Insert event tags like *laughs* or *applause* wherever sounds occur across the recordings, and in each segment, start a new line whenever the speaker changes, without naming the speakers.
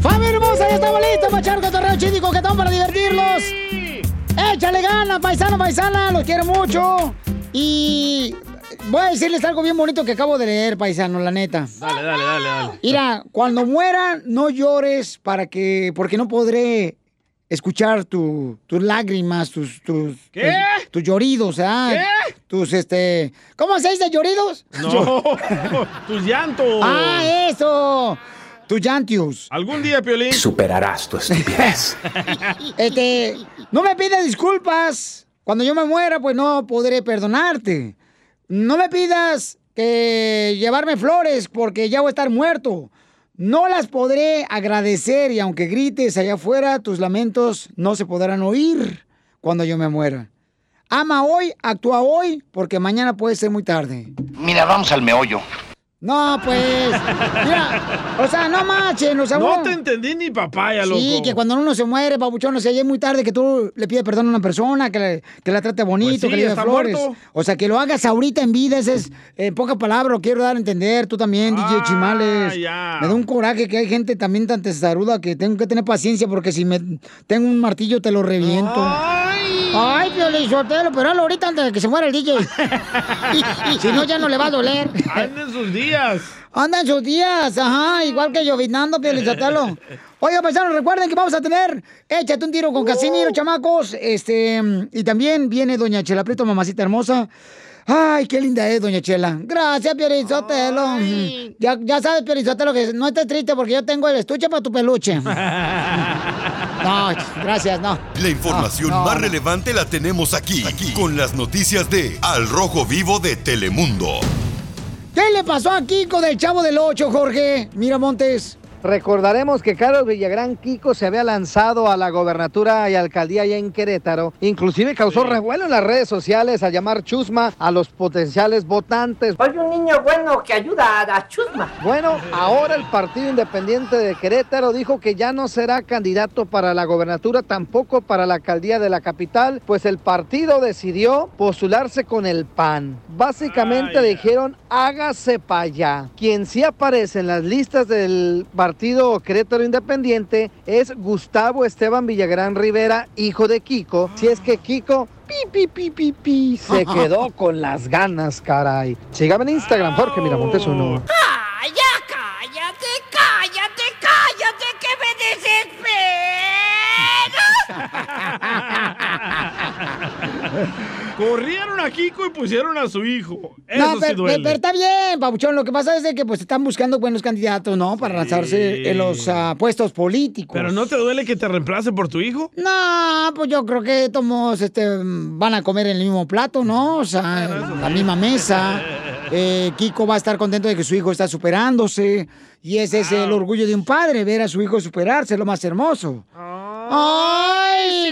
¡Familia hermosa! ¡Ya estamos listos para echar cotorreo chido coquetón para divertirlos! ¡Échale gana, paisano, paisana! ¡Los quiero mucho! Y voy a decirles algo bien bonito que acabo de leer, paisano, la neta.
Dale, dale, dale, dale.
Mira, cuando muera, no llores para que, porque no podré escuchar tu- tus lágrimas, tus, tus,
¿Qué?
tus, tus lloridos, ¿ah?
¿Qué?
Tus, este, ¿cómo se dice lloridos?
No, *laughs* *laughs* tus llantos.
¡Ah, eso! Tus llantios.
Algún día, Piolín.
Superarás tu estupidez. *laughs*
Este, no me pidas disculpas. Cuando yo me muera, pues no podré perdonarte. No me pidas que llevarme flores porque ya voy a estar muerto. No las podré agradecer y aunque grites allá afuera, tus lamentos no se podrán oír cuando yo me muera. Ama hoy, actúa hoy, porque mañana puede ser muy tarde.
Mira, vamos al meollo.
No, pues, mira, o sea, no machen, o sea,
No te entendí ni papaya, loco.
Sí, que cuando uno se muere, papuchón, o sea, ya es muy tarde que tú le pides perdón a una persona, que, le- que la trate bonito,
Pues sí,
que le
está
flores.
muerto.
O sea, que lo hagas ahorita en vida, ese es, en pocas palabras, lo quiero dar a entender. Tú también, DJ Chimales.
Ah, ya.
Me da un coraje que hay gente también tan testaruda que tengo que tener paciencia porque si me tengo un martillo te lo reviento.
Ay.
Ay, Piolizotelo, pero hazlo ahorita antes de que se muera el DJ. *laughs* si no, ya no le va a doler.
Anda en sus días.
Anda en sus días, ajá, igual que llovinando, Piolizotelo. Oiga, paisanos, recuerden que vamos a tener Échate un tiro con Casimiro, chamacos. Este, y también viene Doña Chela Prieto, mamacita hermosa. Ay, qué linda es, Doña Chela. Gracias, Piolizotelo. Ya, ya sabes, Piolizotelo, que no estés triste porque yo tengo el estuche para tu peluche. *laughs* No, gracias, no.
La información
No, no,
más
no.
relevante la tenemos aquí, aquí, con las noticias de Al Rojo Vivo de Telemundo.
¿Qué le pasó a Kiko del Chavo del Ocho, Jorge? Mira, Montes.
Recordaremos que Carlos Villagrán Kiko se había lanzado a la gobernatura y alcaldía allá en Querétaro. Inclusive causó revuelo en las redes sociales al llamar chusma a los potenciales votantes.
Soy un niño bueno que ayuda a Chusma.
Bueno, ahora el Partido Independiente de Querétaro dijo que ya no será candidato para la gobernatura, tampoco para la alcaldía de la capital, pues el partido decidió postularse con el PAN. Básicamente dijeron, hágase para allá. Quien sí aparece en las listas del Partido Querétaro Independiente es Gustavo Esteban Villagrán Rivera, hijo de Kiko. Si es que Kiko pi, pi, pi, pi, pi, se *laughs* quedó con las ganas, caray. Sígame en Instagram, Jorge Miramontes uno.
Corrieron a Kiko y pusieron a su hijo. Eso
No,
sí
pero,
duele.
pero está bien, Pabuchón. Lo que pasa es de que pues están buscando buenos candidatos, ¿no? Para lanzarse en los ah, puestos políticos.
¿Pero no te duele que te reemplace por tu hijo?
No, pues yo creo que tomos este, van a comer en el mismo plato, ¿no? O sea, en la misma mesa. *laughs* Eh, Kiko va a estar contento de que su hijo está superándose. Y ese es el orgullo de un padre, ver a su hijo superarse, lo más hermoso. ¡Ay!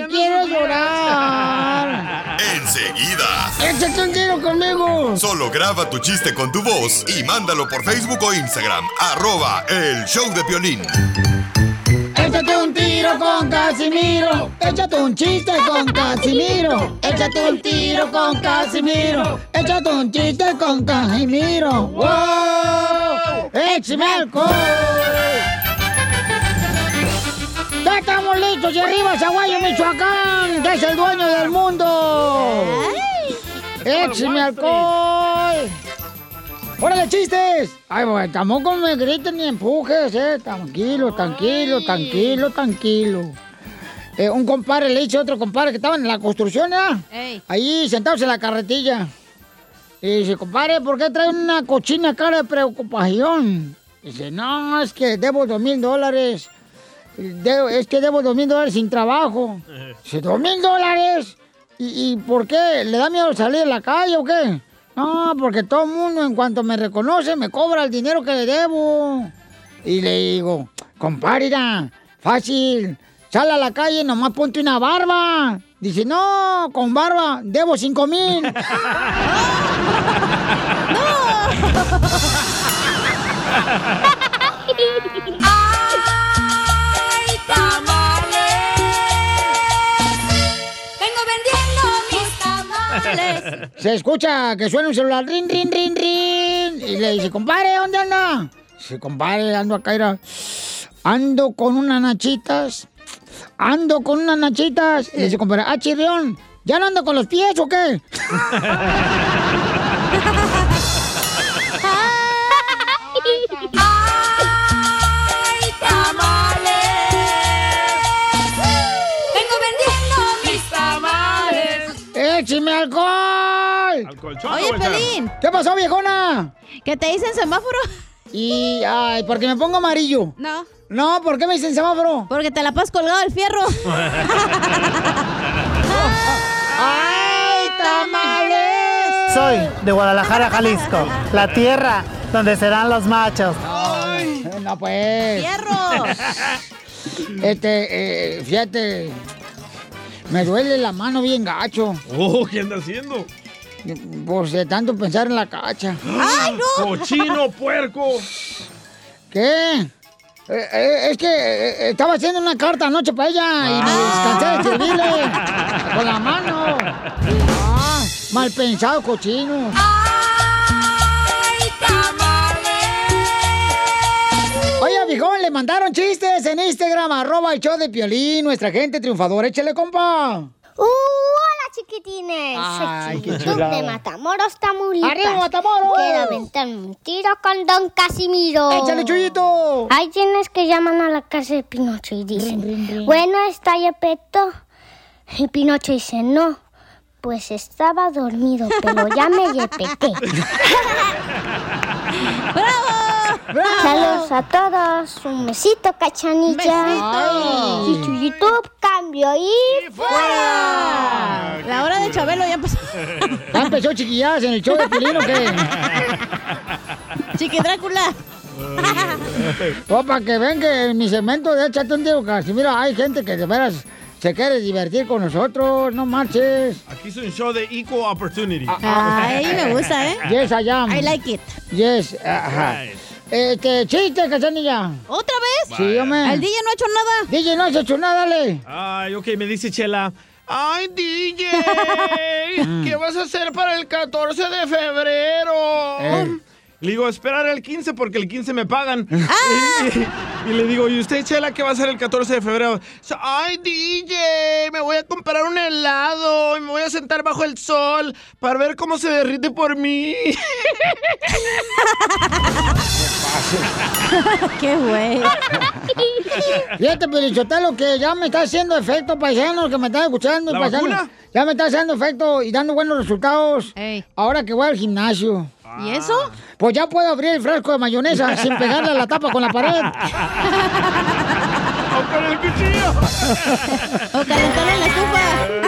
¡Échate un tiro conmigo!
Solo graba tu chiste con tu voz y mándalo por Facebook o Instagram. Arroba el show de Piolín.
Échate un tiro con Casimiro. Échate un chiste con Casimiro. Échate un tiro con Casimiro. Échate un chiste con Casimiro. ¡Wow! ¡Échame alcohol! ¡Ya estamos listos! ¡Y arriba, Zaguayo, Michoacán! ¡Que es el dueño del mundo! ¡Échame alcohol! ¡Órale, chistes! Ay, bueno, tampoco me griten ni empujes, eh. Tranquilo, tranquilo, tranquilo, tranquilo. Eh, un compadre le dice a otro compadre que estaban en la construcción.
Ey.
Ahí sentados en la carretilla. Y dice, compadre, ¿por qué trae una cochina cara de preocupación? Dice, no, es que debo dos mil dólares. Es que debo dos mil dólares sin trabajo. Dice, ¿dos mil dólares? ¿Y, ¿Y por qué? ¿Le da miedo salir a la calle o qué? No, porque todo el mundo en cuanto me reconoce me cobra el dinero que le debo. Y le digo, compadre, mira, fácil, sal a la calle, nomás ponte una barba. Dice, no, con barba, debo cinco mil. *laughs* *laughs* *laughs*
¡Ay,
Se escucha que suena un celular, rin, rin, rin, rin. y le dice, compadre, ¿dónde anda? Dice, compadre, ando acá, mira. Ando con unas nachitas. Ando con unas nachitas. Y le dice, compadre, ah, chirrión, ¿ya no ando con los pies o qué?
Oye. Pelín,
¿Qué pasó, viejona?
¿qué te dicen semáforo?
Y, ay, porque me pongo amarillo.
No,
No, ¿por qué me dicen semáforo?
porque te la pasas colgado del fierro. *laughs*
¡Ay, tamales!
Soy de Guadalajara, Jalisco, la tierra donde serán los machos.
Ay, no, pues.
¡Fierro!
Este, eh, fíjate. Me duele la mano bien gacho.
Oh, ¿qué anda haciendo?
Pues de tanto pensar en la cacha.
¡Ay, no!
¡Cochino, puerco!
¿Qué? Eh, eh, es que eh, estaba haciendo una carta anoche para ella y me descansé de servirle con la mano. Ah, mal pensado, cochino.
¡Ay, tamales!
Oye, viejón, le mandaron chistes en Instagram, arroba el show de Piolín, nuestra gente triunfadora. Échale, compa.
¡Uh! ¡Hola, chiquitines!
Ay,
Soy
chulada.
de Matamoros, Tamaulipas.
¡Arriba, Matamoros!
Quiero aventar un tiro con Don Casimiro.
¡Échale, Chuyito!
Hay quienes que llaman a la casa de Pinocho y dicen, bueno, está Yepeto. Y Pinocho dice, no, pues estaba dormido, pero ya me yepeté. *laughs* *laughs* Saludos a todos, un besito, cachanilla.
Ay.
Y Chuyitub, cambio y
¡Fuera!
La hora de Chabelo ya pasó.
¿Ya empezó chiquilladas en el show de Piolín o qué?
Chiqui Drácula.
O para que ven que en mi segmento de Échate un tiro, Casimiro, hay gente que de veras se quiere divertir con nosotros, no marches.
Aquí es un show de equal opportunity.
Ay, me gusta, ¿eh?
Yes, I am.
I like it.
Yes, ajá.
Right.
Este, chiste, cachanilla.
¿Otra vez?
Sí, hombre.
El DJ no ha hecho nada.
DJ no has hecho nada, dale.
Ay, ok, me dice Chela. ¡Ay, DJ! *laughs* ¿Qué vas a hacer para el 14 de febrero?
Eh.
Le digo, esperar el 15 porque el 15 me pagan. *laughs*
Ah.
Y, y- y le digo, ¿y usted, Chela, qué va a hacer el 14 de febrero? ¡Ay, DJ! Me voy a comprar un helado y me voy a sentar bajo el sol para ver cómo se derrite por mí. *laughs*
Qué güey. *laughs*
Fíjate, Pelichotelo, que ya me está haciendo efecto, paisanos, que me están escuchando.
¿La
paisanos.
vacuna?
Ya me está haciendo efecto y dando buenos resultados.
Ey.
Ahora que voy al gimnasio.
¿Y eso?
Pues ya puedo abrir el frasco de mayonesa *laughs* sin pegarle a la tapa con la pared. *laughs*
¡O con el cuchillo!
O calentar en la estufa. *laughs*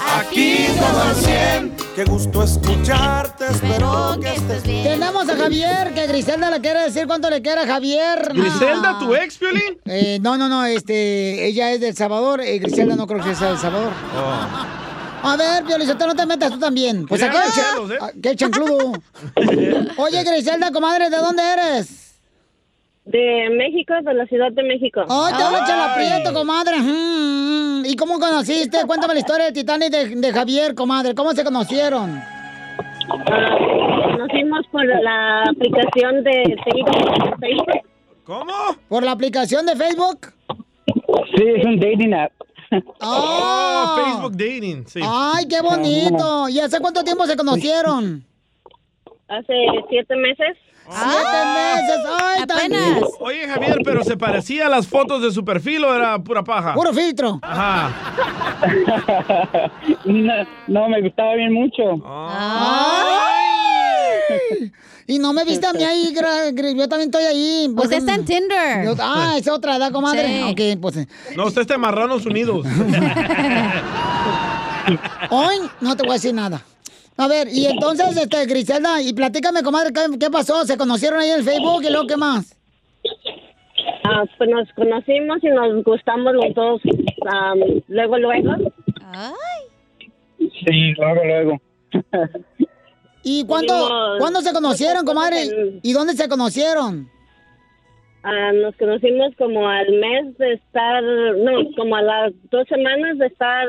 Aquí todo al 100. Qué gusto escucharte, espero que estés bien.
Tenemos a Javier, que Griselda le quiere decir cuánto le quiere a Javier.
¿Griselda, tu ex, Piolín?
Eh, no, no, no, este, ella es del Salvador, eh, Griselda no creo que sea del Salvador. A ver, Violizota, no te metas tú también. Pues aquí,
¿eh?
ah, qué chancludo. *laughs* Oye, Griselda, comadre, ¿de dónde eres?
De México, de la Ciudad de México.
Oh, te hablo Chela Prieto, comadre. Mm, mm. ¿Y cómo conociste? Cuéntame la historia de Titanic de, de Javier, comadre. ¿Cómo se conocieron?
Ah, conocimos por la aplicación de Facebook. Facebook.
¿Cómo?
¿Por la aplicación de Facebook?
Sí, es un dating app.
Oh,
¡Oh!
Facebook Dating, sí.
¡Ay, qué bonito! ¿Y hace cuánto tiempo se conocieron?
Hace siete meses.
¡Siete meses! ¡Ay,
Apenas.
Oye, Javier, pero ¿se parecía a las fotos de su perfil o era pura paja?
Puro filtro.
Ajá. *laughs*
no, no, me gustaba bien mucho.
¡Ay! Y no me viste a mí ahí, gra- gra- yo también estoy ahí.
Pues está en Tinder.
Yo- ah, es otra, ¿verdad, comadre?
Sí.
Ok, pues. eh,
No, usted es de Marranos Unidos. *laughs*
Hoy no te voy a decir nada. A ver, y entonces, este, Griselda, y platícame, comadre, ¿qué, qué pasó? ¿Se conocieron ahí en el Facebook y luego qué más?
Ah, pues nos conocimos y nos gustamos los dos luego, luego.
Sí, luego, luego.
¿Y
Tuvimos-
cuándo se conocieron, comadre? ¿Y dónde se conocieron?
Ah, nos conocimos como al mes de estar, no, como a las dos semanas de estar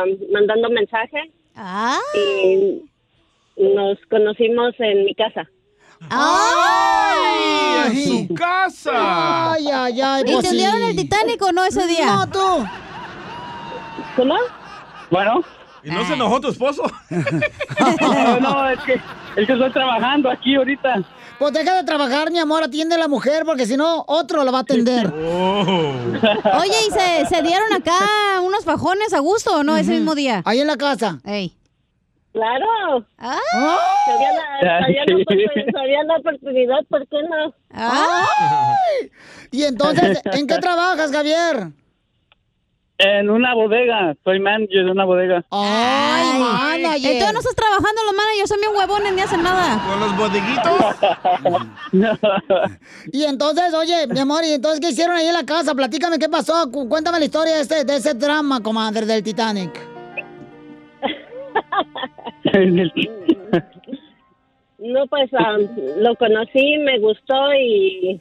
am, mandando mensaje. Y nos conocimos en mi casa.
¡Ay!
¡En su casa!
¡Ay, ay, ay!
¿Y
pues sí.
el Titanic o no ese día?
No, tú.
¿Cómo?
Bueno.
¿Y no se enojó tu esposo? *laughs*
No, no, es que, es que estoy trabajando aquí ahorita.
Pues deja de trabajar, mi amor, atiende a la mujer, porque si no, otro la va a atender.
Oye, ¿y se, se dieron acá unos fajones a gusto o no ese mismo día?
Ahí en la casa.
Ey.
Claro.
Ah.
Sabía la, sabía la, oportun- sabía la oportunidad, ¿por qué no?
Ay. *laughs* Y entonces, ¿en qué trabajas, Javier?
En una bodega, soy manager de una bodega.
Ay, manager.
Entonces no estás trabajando los managers, son bien huevones, ni hacen nada.
¿Con los bodeguitos? *laughs*
Y entonces, oye, mi amor, ¿y entonces qué hicieron ahí en la casa? Platícame qué pasó. Cu- Cuéntame la historia de, este, de ese drama, comadre, del Titanic. *laughs*
No, pues am, lo conocí, me gustó y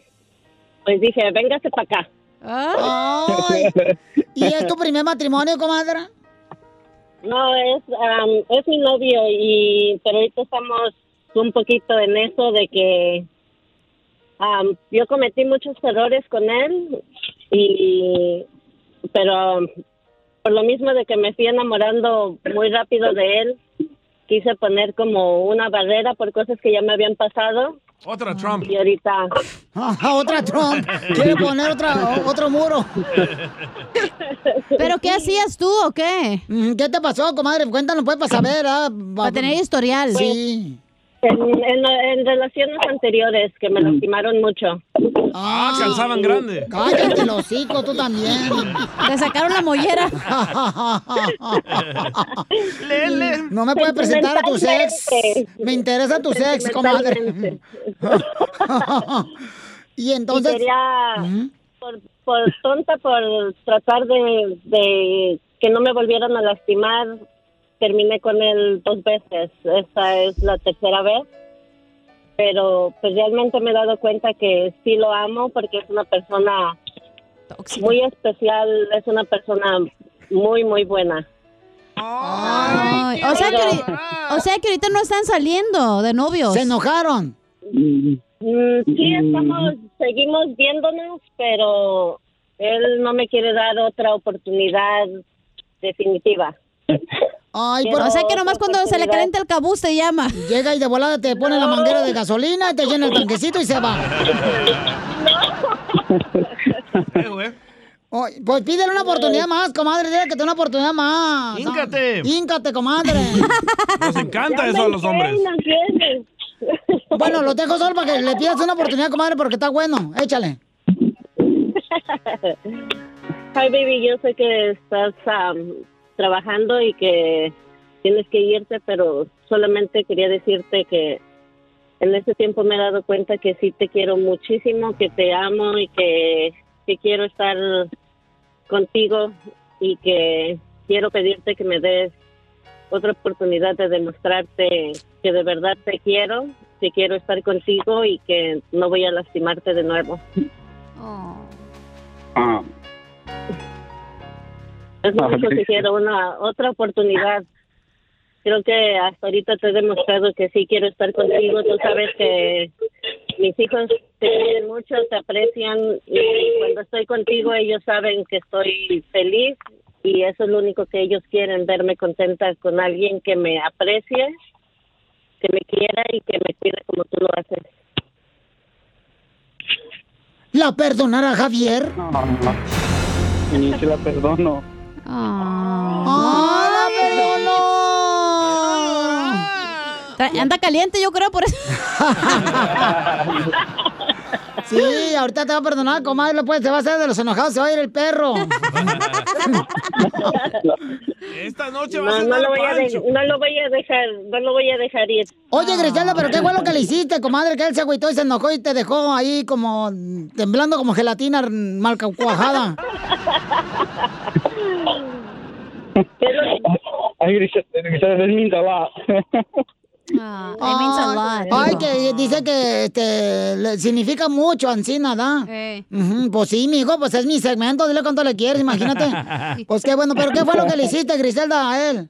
pues dije, véngase para acá.
Ay. *laughs* ¿Y es tu primer matrimonio, comadre?
No, es, am, es mi novio, y pero ahorita estamos un poquito en eso de que am, yo cometí muchos errores con él, y pero por lo mismo de que me fui enamorando muy rápido de él, quise poner como una barrera por cosas que ya me habían pasado.
Otra Trump.
Y ahorita...
otra Trump. Quiere *laughs* poner otra, otro muro.
¿Pero qué hacías tú o qué?
¿Qué te pasó, comadre? Cuéntanos, pues, para saber. ¿ah?
Para tener historial.
Sí.
En, en, en relaciones anteriores que me lastimaron mucho.
Ah, calzaban grande.
Cállate el hocico, tú también.
Le sacaron la mollera. *laughs*
No me puedes presentar a tu sex. Me interesa tu sex, comadre. *laughs* y entonces.
Y quería, por, por tonta, por tratar de, de que no me volvieran a lastimar, terminé con él dos veces. Esta es la tercera vez. Pero pues realmente me he dado cuenta que sí lo amo porque es una persona muy especial, es una persona muy, muy buena.
Ay, o, sea que, o sea que ahorita no están saliendo de novios.
Se enojaron.
Mm, sí, estamos, seguimos viéndonos, pero él no me quiere dar otra oportunidad definitiva. *laughs*
Ay,
Quiero
o sea que nomás cuando se le calienta el cabuz te llama.
Llega y de volada te pone la manguera de gasolina, te llena el tanquecito y se va. Oh, pues pídele una oportunidad más, comadre. Dile que te dé una oportunidad más.
Híncate.
Híncate, comadre.
Nos encanta eso a los hombres.
Bueno, lo dejo solo para que le pidas una oportunidad, comadre, porque está bueno. Échale.
Hi, baby, yo sé que estás am, trabajando y que tienes que irte, pero solamente quería decirte que en este tiempo me he dado cuenta que sí te quiero muchísimo, que te amo y que, que quiero estar contigo y que quiero pedirte que me des otra oportunidad de demostrarte que de verdad te quiero, que quiero estar contigo y que no voy a lastimarte de nuevo.
Ah,
Es que quiero, una otra oportunidad. Creo que hasta ahorita te he demostrado que sí quiero estar contigo. Tú sabes que mis hijos te quieren mucho, te aprecian y cuando estoy contigo ellos saben que estoy feliz y eso es lo único que ellos quieren, verme contenta con alguien que me aprecie, que me quiera y que me cuide como tú lo haces.
¿La perdonará Javier?
ni se la perdono.
¡Ah, la perdonó!
Tra- Anda caliente, yo creo, por eso. *laughs*
Sí, ahorita te va a perdonar, comadre, pues te va a hacer de los enojados, se va a ir el perro. *laughs*
Esta noche va a
No,
ser
no lo, voy a de- no lo voy a dejar, no lo voy a dejar ir.
Oye, Griselda, pero qué bueno que le hiciste, comadre, que él se agüitó y se enojó y te dejó ahí como temblando como gelatina mal cuajada. *laughs* *laughs*
Ay, Grisel, Grisel, that *laughs* means a lot.
Ay, que dice que este, le significa mucho, Ancina, ¿da? Ujú, Pues sí, mijo, pues es mi segmento, dile cuánto le quieres, imagínate. *laughs* Pues qué bueno, pero ¿qué fue lo que le hiciste, Griselda, a él?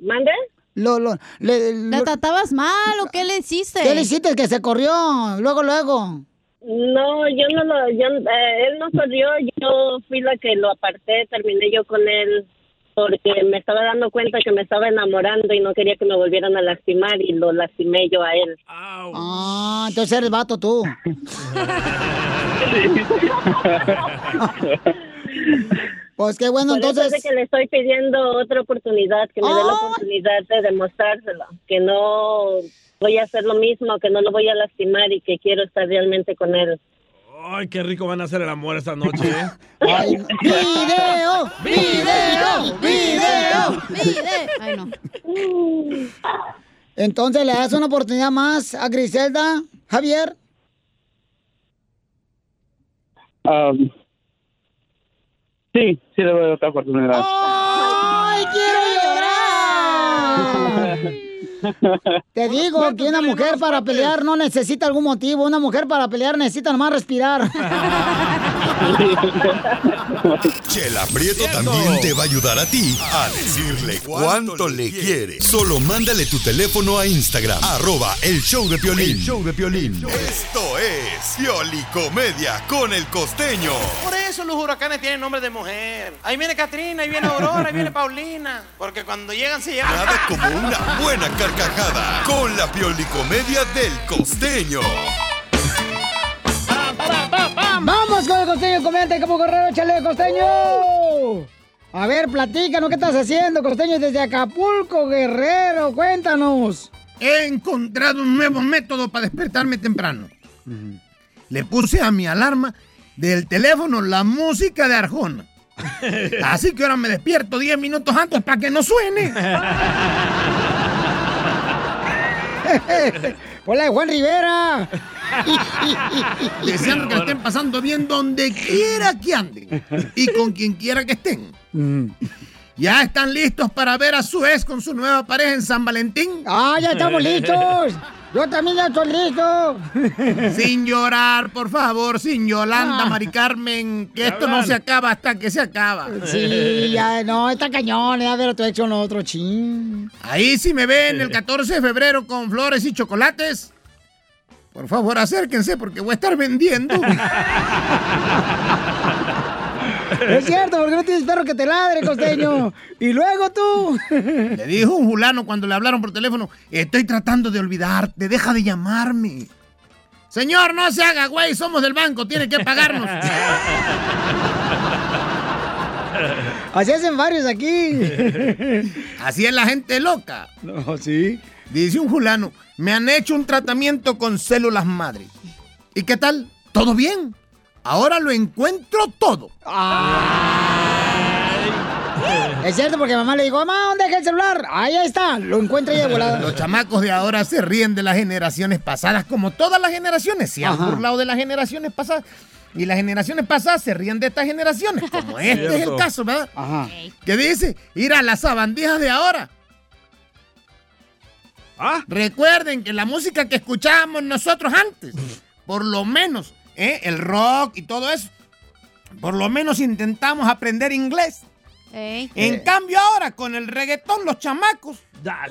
¿Mande?
Lo, lo, le,
¿Le tratabas mal o qué le hiciste?
¿Qué le hiciste? Que se corrió, luego, luego.
No, yo no lo, yo, eh, él no corrió, yo fui la que lo aparté, terminé yo con él porque me estaba dando cuenta que me estaba enamorando y no quería que me volvieran a lastimar y lo lastimé yo a él.
Ah, entonces eres vato tú. *laughs* Pues qué bueno,
Por eso
entonces.
es que le estoy pidiendo otra oportunidad, que me dé la
Oh.
oportunidad de demostrárselo, que no voy a hacer lo mismo, que no lo voy a lastimar y que quiero estar realmente con él.
Ay, qué rico van a hacer el amor esta noche, ¿eh? *laughs*
Ay, ¡Video! ¡Video! ¡Video!
¡Video! Ay, no.
Entonces, ¿le das una oportunidad más a Griselda, Javier?
Um, sí, sí le doy otra oportunidad.
¡Ay, quiero! Te digo que una mujer para pelear no necesita algún motivo. Una mujer para pelear necesita nomás respirar. *laughs*
Chela Prieto también te va a ayudar a ti a decirle cuánto le quiere. Solo mándale tu teléfono a Instagram, arroba el show de Piolín.
El
show de Esto es Piolicomedia con el costeño.
Por eso los huracanes tienen nombre de mujer. Ahí viene Katrina, ahí viene Aurora, ahí viene Paulina. Porque cuando llegan se llevan.
Nada como una buena carcajada con la Piolicomedia del costeño.
¡Vamos con el costeño! ¡Comente como correo, échale, costeño! A ver, platícanos, ¿qué estás haciendo, costeño? Desde Acapulco, Guerrero, cuéntanos.
He encontrado un nuevo método para despertarme temprano. Le puse a mi alarma del teléfono la música de Arjona. *laughs* Así que ahora me despierto 10 minutos antes para que no suene. *laughs*
Hola, Juan Rivera. *laughs*
Deseando que la estén pasando bien donde quiera que anden y con quien quiera que estén. ¿Ya están listos para ver a su ex con su nueva pareja en San Valentín?
¡Ah, ya estamos listos! Yo también ya estoy listo. *laughs*
Sin llorar, por favor, sin Yolanda,
Ah.
Mari Carmen, que
Ya
esto no se acaba hasta que se acaba.
Sí, ya, no, está cañón, ya ver a tu ex con otro chin.
Ahí si me ven el 14 de febrero con flores y chocolates, por favor acérquense porque voy a estar vendiendo.
Es cierto, porque no tienes perro que te ladre, costeño. Y luego tú.
Le dijo un fulano cuando le hablaron por teléfono, estoy tratando de olvidarte, deja de llamarme. Señor, no se haga, güey, somos del banco, tiene que pagarnos.
Así hacen varios aquí.
Así es la gente loca.
No, sí.
Dice un fulano, me han hecho un tratamiento con células madre. ¿Y qué tal? ¿Todo bien? Ahora lo encuentro todo.
Es cierto, porque mamá le dijo, mamá, ¿dónde deja el celular? Ahí está, lo encuentra y de volada.
Los chamacos de ahora se ríen de las generaciones pasadas, como todas las generaciones. Se han burlado de las generaciones pasadas. Y las generaciones pasadas se ríen de estas generaciones, como este es el caso, ¿verdad?
Ajá.
Que dice, ir a las sabandijas de ahora.
¿Ah?
Recuerden que la música que escuchábamos nosotros antes, por lo menos, ¿eh? el rock y todo eso, por lo menos intentamos aprender inglés. En cambio ahora, con el reggaetón, los chamacos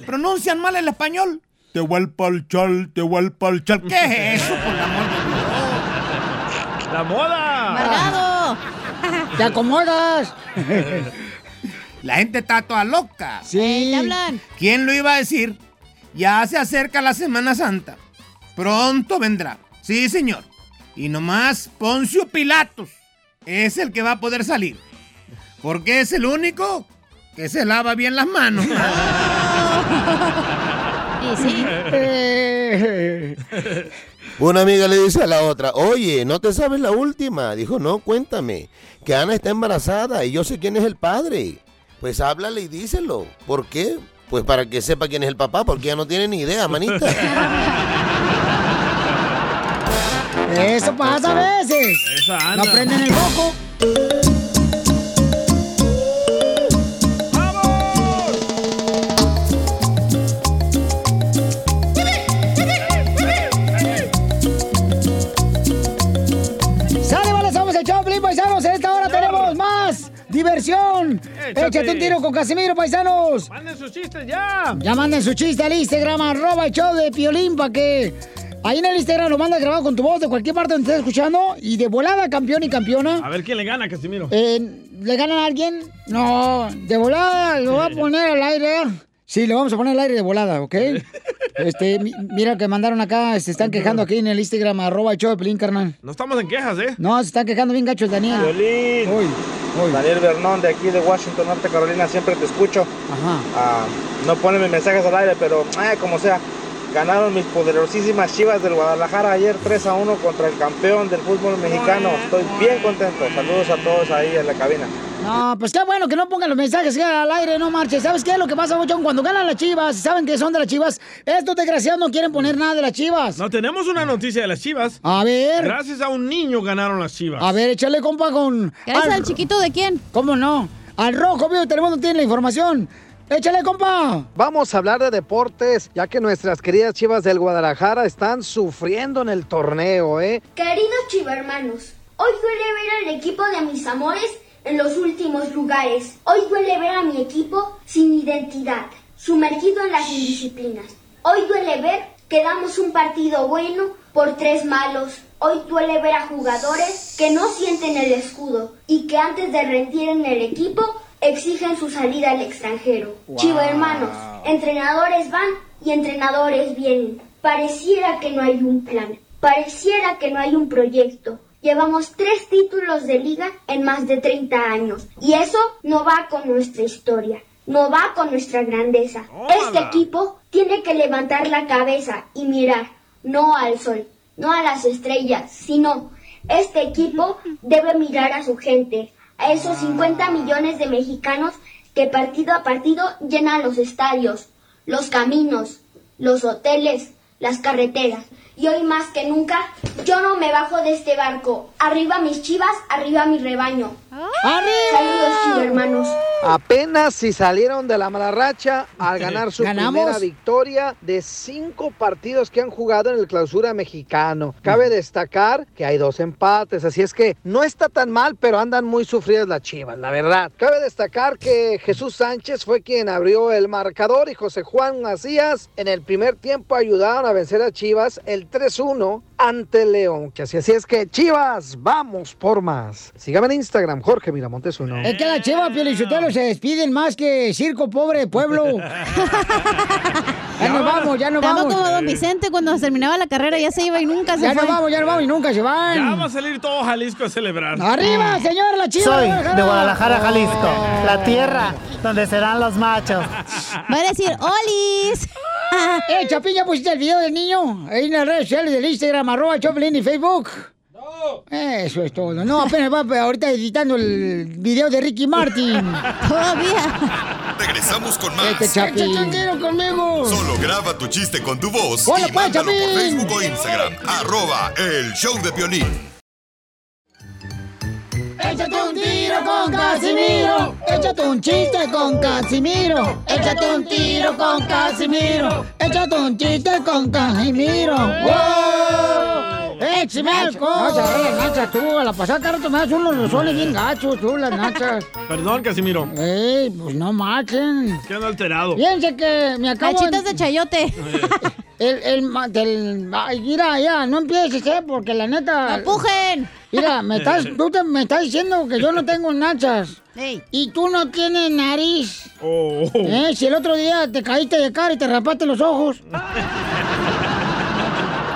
pronuncian mal el español. Te vuelpa el chal, te vuelpa el chal. ¿Qué es eso, por el amor de Dios?
¡La moda!
¡Margado! ¡Te acomodas! *laughs*
La gente está toda loca.
Sí.
¿Quién lo iba a decir? Ya se acerca la Semana Santa. Pronto vendrá. Sí, señor. Y nomás Poncio Pilatos es el que va a poder salir. Porque es el único que se lava bien las manos. *laughs*
Y sí. *laughs*
Una amiga le dice a la otra, oye, ¿no te sabes la última? Dijo, no, cuéntame, que Ana está embarazada y yo sé quién es el padre. Pues háblale y díselo. ¿Por qué? Pues para que sepa quién es el papá, porque ella no tiene ni idea, manita.
Eso pasa a veces.
Esa
No prenden el foco. Diversión.
Échate.
Échate un tiro con Casimiro, paisanos.
Manden sus chistes ya.
Ya manden su chiste al Instagram, arroba el show de Piolín, para que ahí en el Instagram lo mandas grabado con tu voz de cualquier parte donde estés escuchando. Y de volada, campeón y campeona.
A ver quién le gana, Casimiro.
Eh, ¿Le ganan a alguien? No, de volada lo voy a poner al aire. Sí, lo vamos a poner al aire de volada, ¿ok? *laughs* Este, mi- mira que mandaron acá, se están quejando aquí en el Instagram, arroba el show de carnal.
No estamos en quejas, ¿eh?
No, se están quejando bien gachos, Daniel.
Violín.
Uy, uy.
Daniel Bernón de aquí de Washington, Norte Carolina, siempre te escucho.
Ajá.
Ah, no ponen mis mensajes al aire, pero eh, como sea, ganaron mis poderosísimas chivas del Guadalajara ayer 3 a 1 contra el campeón del fútbol mexicano. Estoy bien contento. Saludos a todos ahí en la cabina.
No, pues qué bueno que no pongan los mensajes al aire, no marches. ¿Sabes qué es lo que pasa, Bochón? Cuando ganan las chivas, saben que son de las chivas, estos desgraciados no quieren poner nada de las chivas.
No, tenemos una noticia de las chivas.
A ver.
Gracias a un niño ganaron las chivas.
A ver, échale compa con.
¿Gracias al chiquito de quién?
¿Cómo no? Al rojo, vivo, tenemos no tiene la información. Échale, compa.
Vamos a hablar de deportes, ya que nuestras queridas chivas del Guadalajara están sufriendo en el torneo, ¿eh?
Queridos chivermanos, hoy duele ver al equipo de mis amores en los últimos lugares. Hoy duele ver a mi equipo sin identidad, sumergido en las indisciplinas. Hoy duele ver que damos un partido bueno por tres malos. Hoy duele ver a jugadores que no sienten el escudo y que antes de rendir en el equipo exigen su salida al extranjero.
Wow.
Chivo hermanos, entrenadores van y entrenadores vienen. Pareciera que no hay un plan, pareciera que no hay un proyecto. Llevamos tres títulos de liga en más de 30 años y eso no va con nuestra historia, no va con nuestra grandeza. Este equipo tiene que levantar la cabeza y mirar, no al sol, no a las estrellas, sino este equipo debe mirar a su gente, a esos 50 millones de mexicanos que partido a partido llenan los estadios, los caminos, los hoteles, las carreteras. Y hoy más que nunca, yo no me bajo de este barco. Arriba mis chivas, arriba mi rebaño. Saludos, chivo hermanos.
Apenas si salieron de la mala racha al ganar su
Ganamos.
primera victoria de cinco partidos que han jugado en el clausura mexicano. Cabe destacar que hay dos empates, así es que no está tan mal, pero andan muy sufridas las chivas, la verdad. Cabe destacar que Jesús Sánchez fue quien abrió el marcador y José Juan Macías en el primer tiempo ayudaron a vencer a Chivas el 3-1 ante León. Que así, así es que Chivas, vamos por más. Sígame en Instagram, Jorge Miramontes uno.
Es que las chivas Piolichotelo se despiden más que circo pobre pueblo. *laughs* ya nos vamos, ya nos vamos.
como Don Vicente cuando terminaba la carrera, ya se iba y nunca se
Ya
fue.
nos vamos, ya nos vamos y nunca se van.
Ya va a salir todo Jalisco a celebrar.
¡Arriba, señor, la chiva!
Soy de Guadalajara, Jalisco, la tierra donde serán los machos. *laughs*
Va a decir, ¡Olis!
¡Eh, Chapín, ya pusiste el video del niño! Ahí en las redes sociales del Instagram, arroba Choplin y Facebook. Eso es todo. No, apenas va ahorita editando el video de Ricky Martin. *laughs*
Todavía.
Regresamos con más.
Este Chapín. Échate un tiro conmigo.
Solo graba tu chiste con tu voz
Hola,
y
pues,
mándalo por. Facebook o Instagram. Arroba el show de violín.
Échate un tiro con Casimiro. Échate un chiste con Casimiro. Échate un tiro con Casimiro. Échate un chiste con Casimiro. ¡Wow! ¡Échame alcohol! No, las nachas tú. A la pasada, cara, te me das unos rozones bien gachos tú, las nachas. *laughs*
Perdón, Casimiro.
¡Ey, pues no machen!
Que ando alterado.
Fíjense que me acabo...
Cachitas de chayote. *laughs*
El, el, del, ay, mira, ya, no empieces, ¿eh? Porque la neta...
¡Empujen!
Mira, me estás, tú te- me estás diciendo que yo no tengo nachas. Y tú no tienes nariz.
Oh.
¿Eh? Si el otro día te caíste de cara y te rapaste los ojos. *laughs*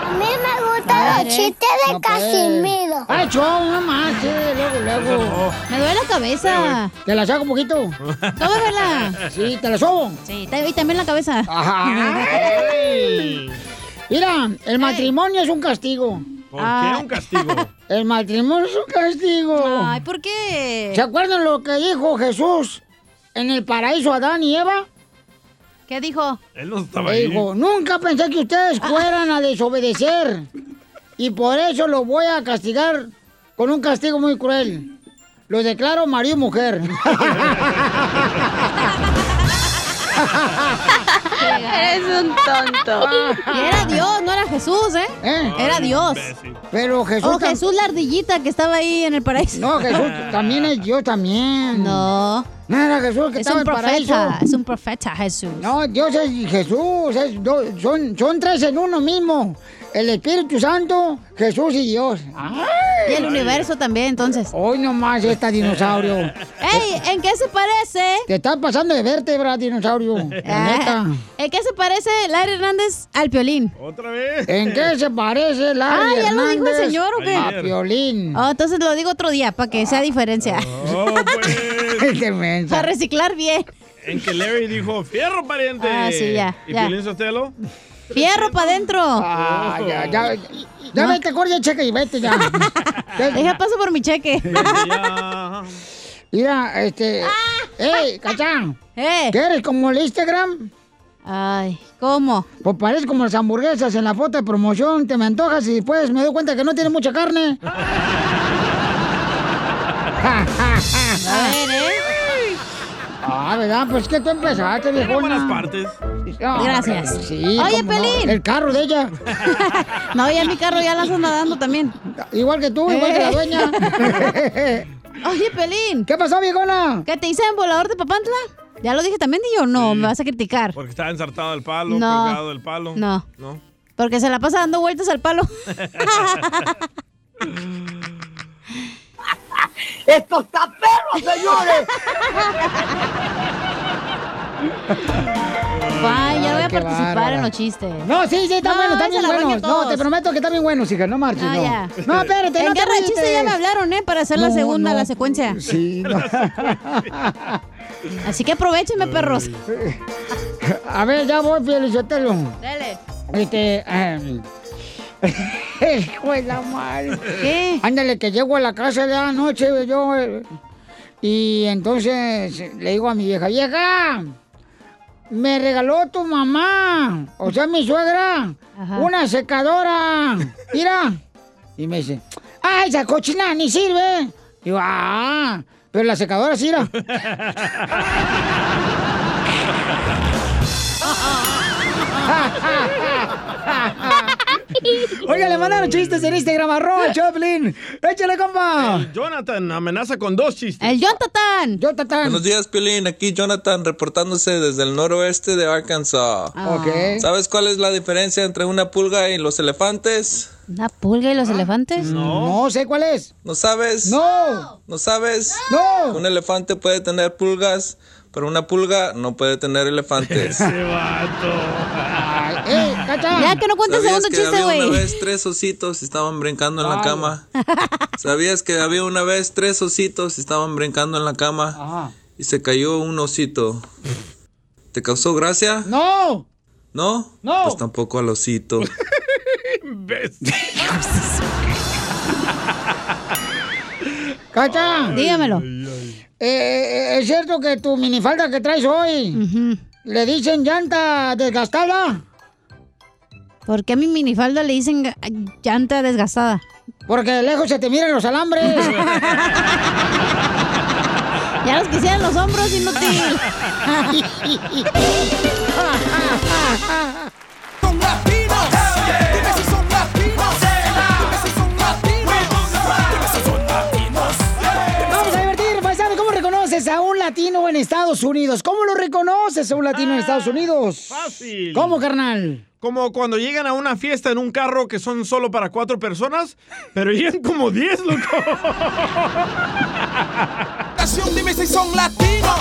A mí me gustan los chistes de
No.
Casimiro.
¡Ay, show! No más, eh, luego, luego.
Me duele la cabeza.
¿Te la saco un poquito? *laughs*
Tómamela.
Sí, te la sobo.
Sí, y también la cabeza.
Ay. *laughs* Mira, el matrimonio es un castigo.
¿Por qué un castigo? *laughs*
El matrimonio es un castigo.
Ay, ¿por qué?
¿Se acuerdan lo que dijo Jesús en el paraíso a Adán y Eva?
¿Qué dijo?
Él no estaba ahí.
Dijo, nunca pensé que ustedes *laughs* fueran a desobedecer. Y por eso los voy a castigar con un castigo muy cruel. Lo declaro marido y mujer. *laughs*
Eres un tonto. Y era Dios, no era Jesús, ¿eh? Era Dios.
Pero Jesús...
O Jesús la ardillita que estaba ahí en el paraíso.
No, Jesús también es Dios también.
No.
No era Jesús que
Es
estaba
un
en el paraíso.
profeta, es un profeta Jesús.
No, Dios es Jesús, es son, son tres en uno mismo. El Espíritu Santo, Jesús y Dios.
Y el universo también, entonces.
Hoy nomás esta dinosaurio.
¡Ey! ¿En qué se parece?
Te estás pasando de vértebra, dinosaurio. La neta.
Ah, ¿En qué se parece Larry Hernández al Piolín?
¿Otra vez?
¿En qué se parece Larry
Ah, ¿ya lo dijo el
Hernández
señor o qué?
A Piolín.
Oh, entonces lo digo otro día para que sea diferencia.
Oh, pues. *laughs*
Para reciclar bien.
En que Larry dijo, fierro, pariente.
Ah, sí, ya,
¿Y
ya.
Piolín Sotelo?
Fierro para adentro.
Ah, ya, ya. Ya vete, corre el cheque y vete *laughs* ya.
Deja paso por mi cheque.
Mira, este. ¡Ey, cachán!
Eh.
¿Quieres como el Instagram?
Ay, ¿cómo?
Pues parece como las hamburguesas en la foto de promoción. Te me antojas y después me doy cuenta que no tiene mucha carne. *laughs*
A ver, ¿eh?
Ah, ¿verdad? Pues que tú empezaste,
Tiene
viejona.
buenas partes.
No,
Gracias.
Sí,
Oye,
no.
Pelín.
El carro de ella. *laughs*
No, ya mi carro ya la ando nadando también.
Igual que tú, igual que la dueña. *laughs*
Oye, Pelín.
¿Qué pasó, viejona?
¿Qué te hice en volador de Papantla? Ya lo dije también, y yo no, me vas a criticar.
Porque estaba ensartado del palo,
No.
colgado del palo.
No.
No.
Porque se la pasa dando vueltas al palo. *laughs* *laughs*
¡Esto está perro, señores!
Ay, ya voy a participar
bárbara.
en los chistes.
No, sí, sí, está
No,
bueno, están bien buenos. No, te prometo que están bien buenos, hija, no marches,
No,
no.
ya.
No, espérate,
En
no te
Guerra de Chistes ya me hablaron, ¿eh? Para hacer la segunda,
no.
la secuencia.
Sí, no. *laughs*
Así que aprovechenme, perros.
A ver, ya voy, Felicitelo.
Dale.
Este, em, *laughs* hijo de la madre.
¿Qué?
Ándale, que llego a la casa de la noche, yo, eh, y entonces le digo a mi vieja, vieja, me regaló tu mamá, o sea, mi suegra, una secadora, mira. Y me dice, ah, esa cochina ni sirve. Digo, ah, pero la secadora sirve. *laughs* *laughs* *laughs* Oiga, le mandaron chistes en Instagram, arroba Choplin. Échale, compa.
Jonathan amenaza con dos chistes.
El Jonathan.
Jonathan.
Buenos días, Piolín. Aquí Jonathan reportándose desde el noroeste de Arkansas.
Ok.
¿Sabes cuál es la diferencia entre una pulga y los elefantes?
¿Una pulga y los elefantes?
No sé cuál es.
¿No sabes?
No.
¿No sabes?
No.
Un elefante puede tener pulgas, pero una pulga no puede tener elefantes. *laughs*
Ese vato.
¡Eh, *laughs*
Ya que no cuentes
¿Sabías
segundo
que
chiste,
había una
güey.
vez tres ositos y estaban brincando en la cama? ¿Sabías que había una vez tres ositos y estaban brincando en la cama?
Ajá.
Y se cayó un osito. ¿Te causó gracia?
¡No!
¿No?
No.
Pues tampoco al osito. *laughs*
¡Cacha!
Dígamelo.
Eh, ¿Es cierto que tu minifalda que traes hoy le dicen llanta desgastada?
¿Por qué a mi minifalda le dicen llanta desgastada?
Porque de lejos se te miran los alambres. *laughs*
Ya los quisieran los hombros, inútil.
A divertir, paisano. ¿Cómo reconoces a un latino en Estados Unidos? ¿Cómo lo reconoces a un latino en Estados Unidos?
Fácil.
¿Cómo, carnal?
Como cuando llegan a una fiesta en un carro que son solo para cuatro personas, pero llegan como diez, loco.
Dime si son latinos.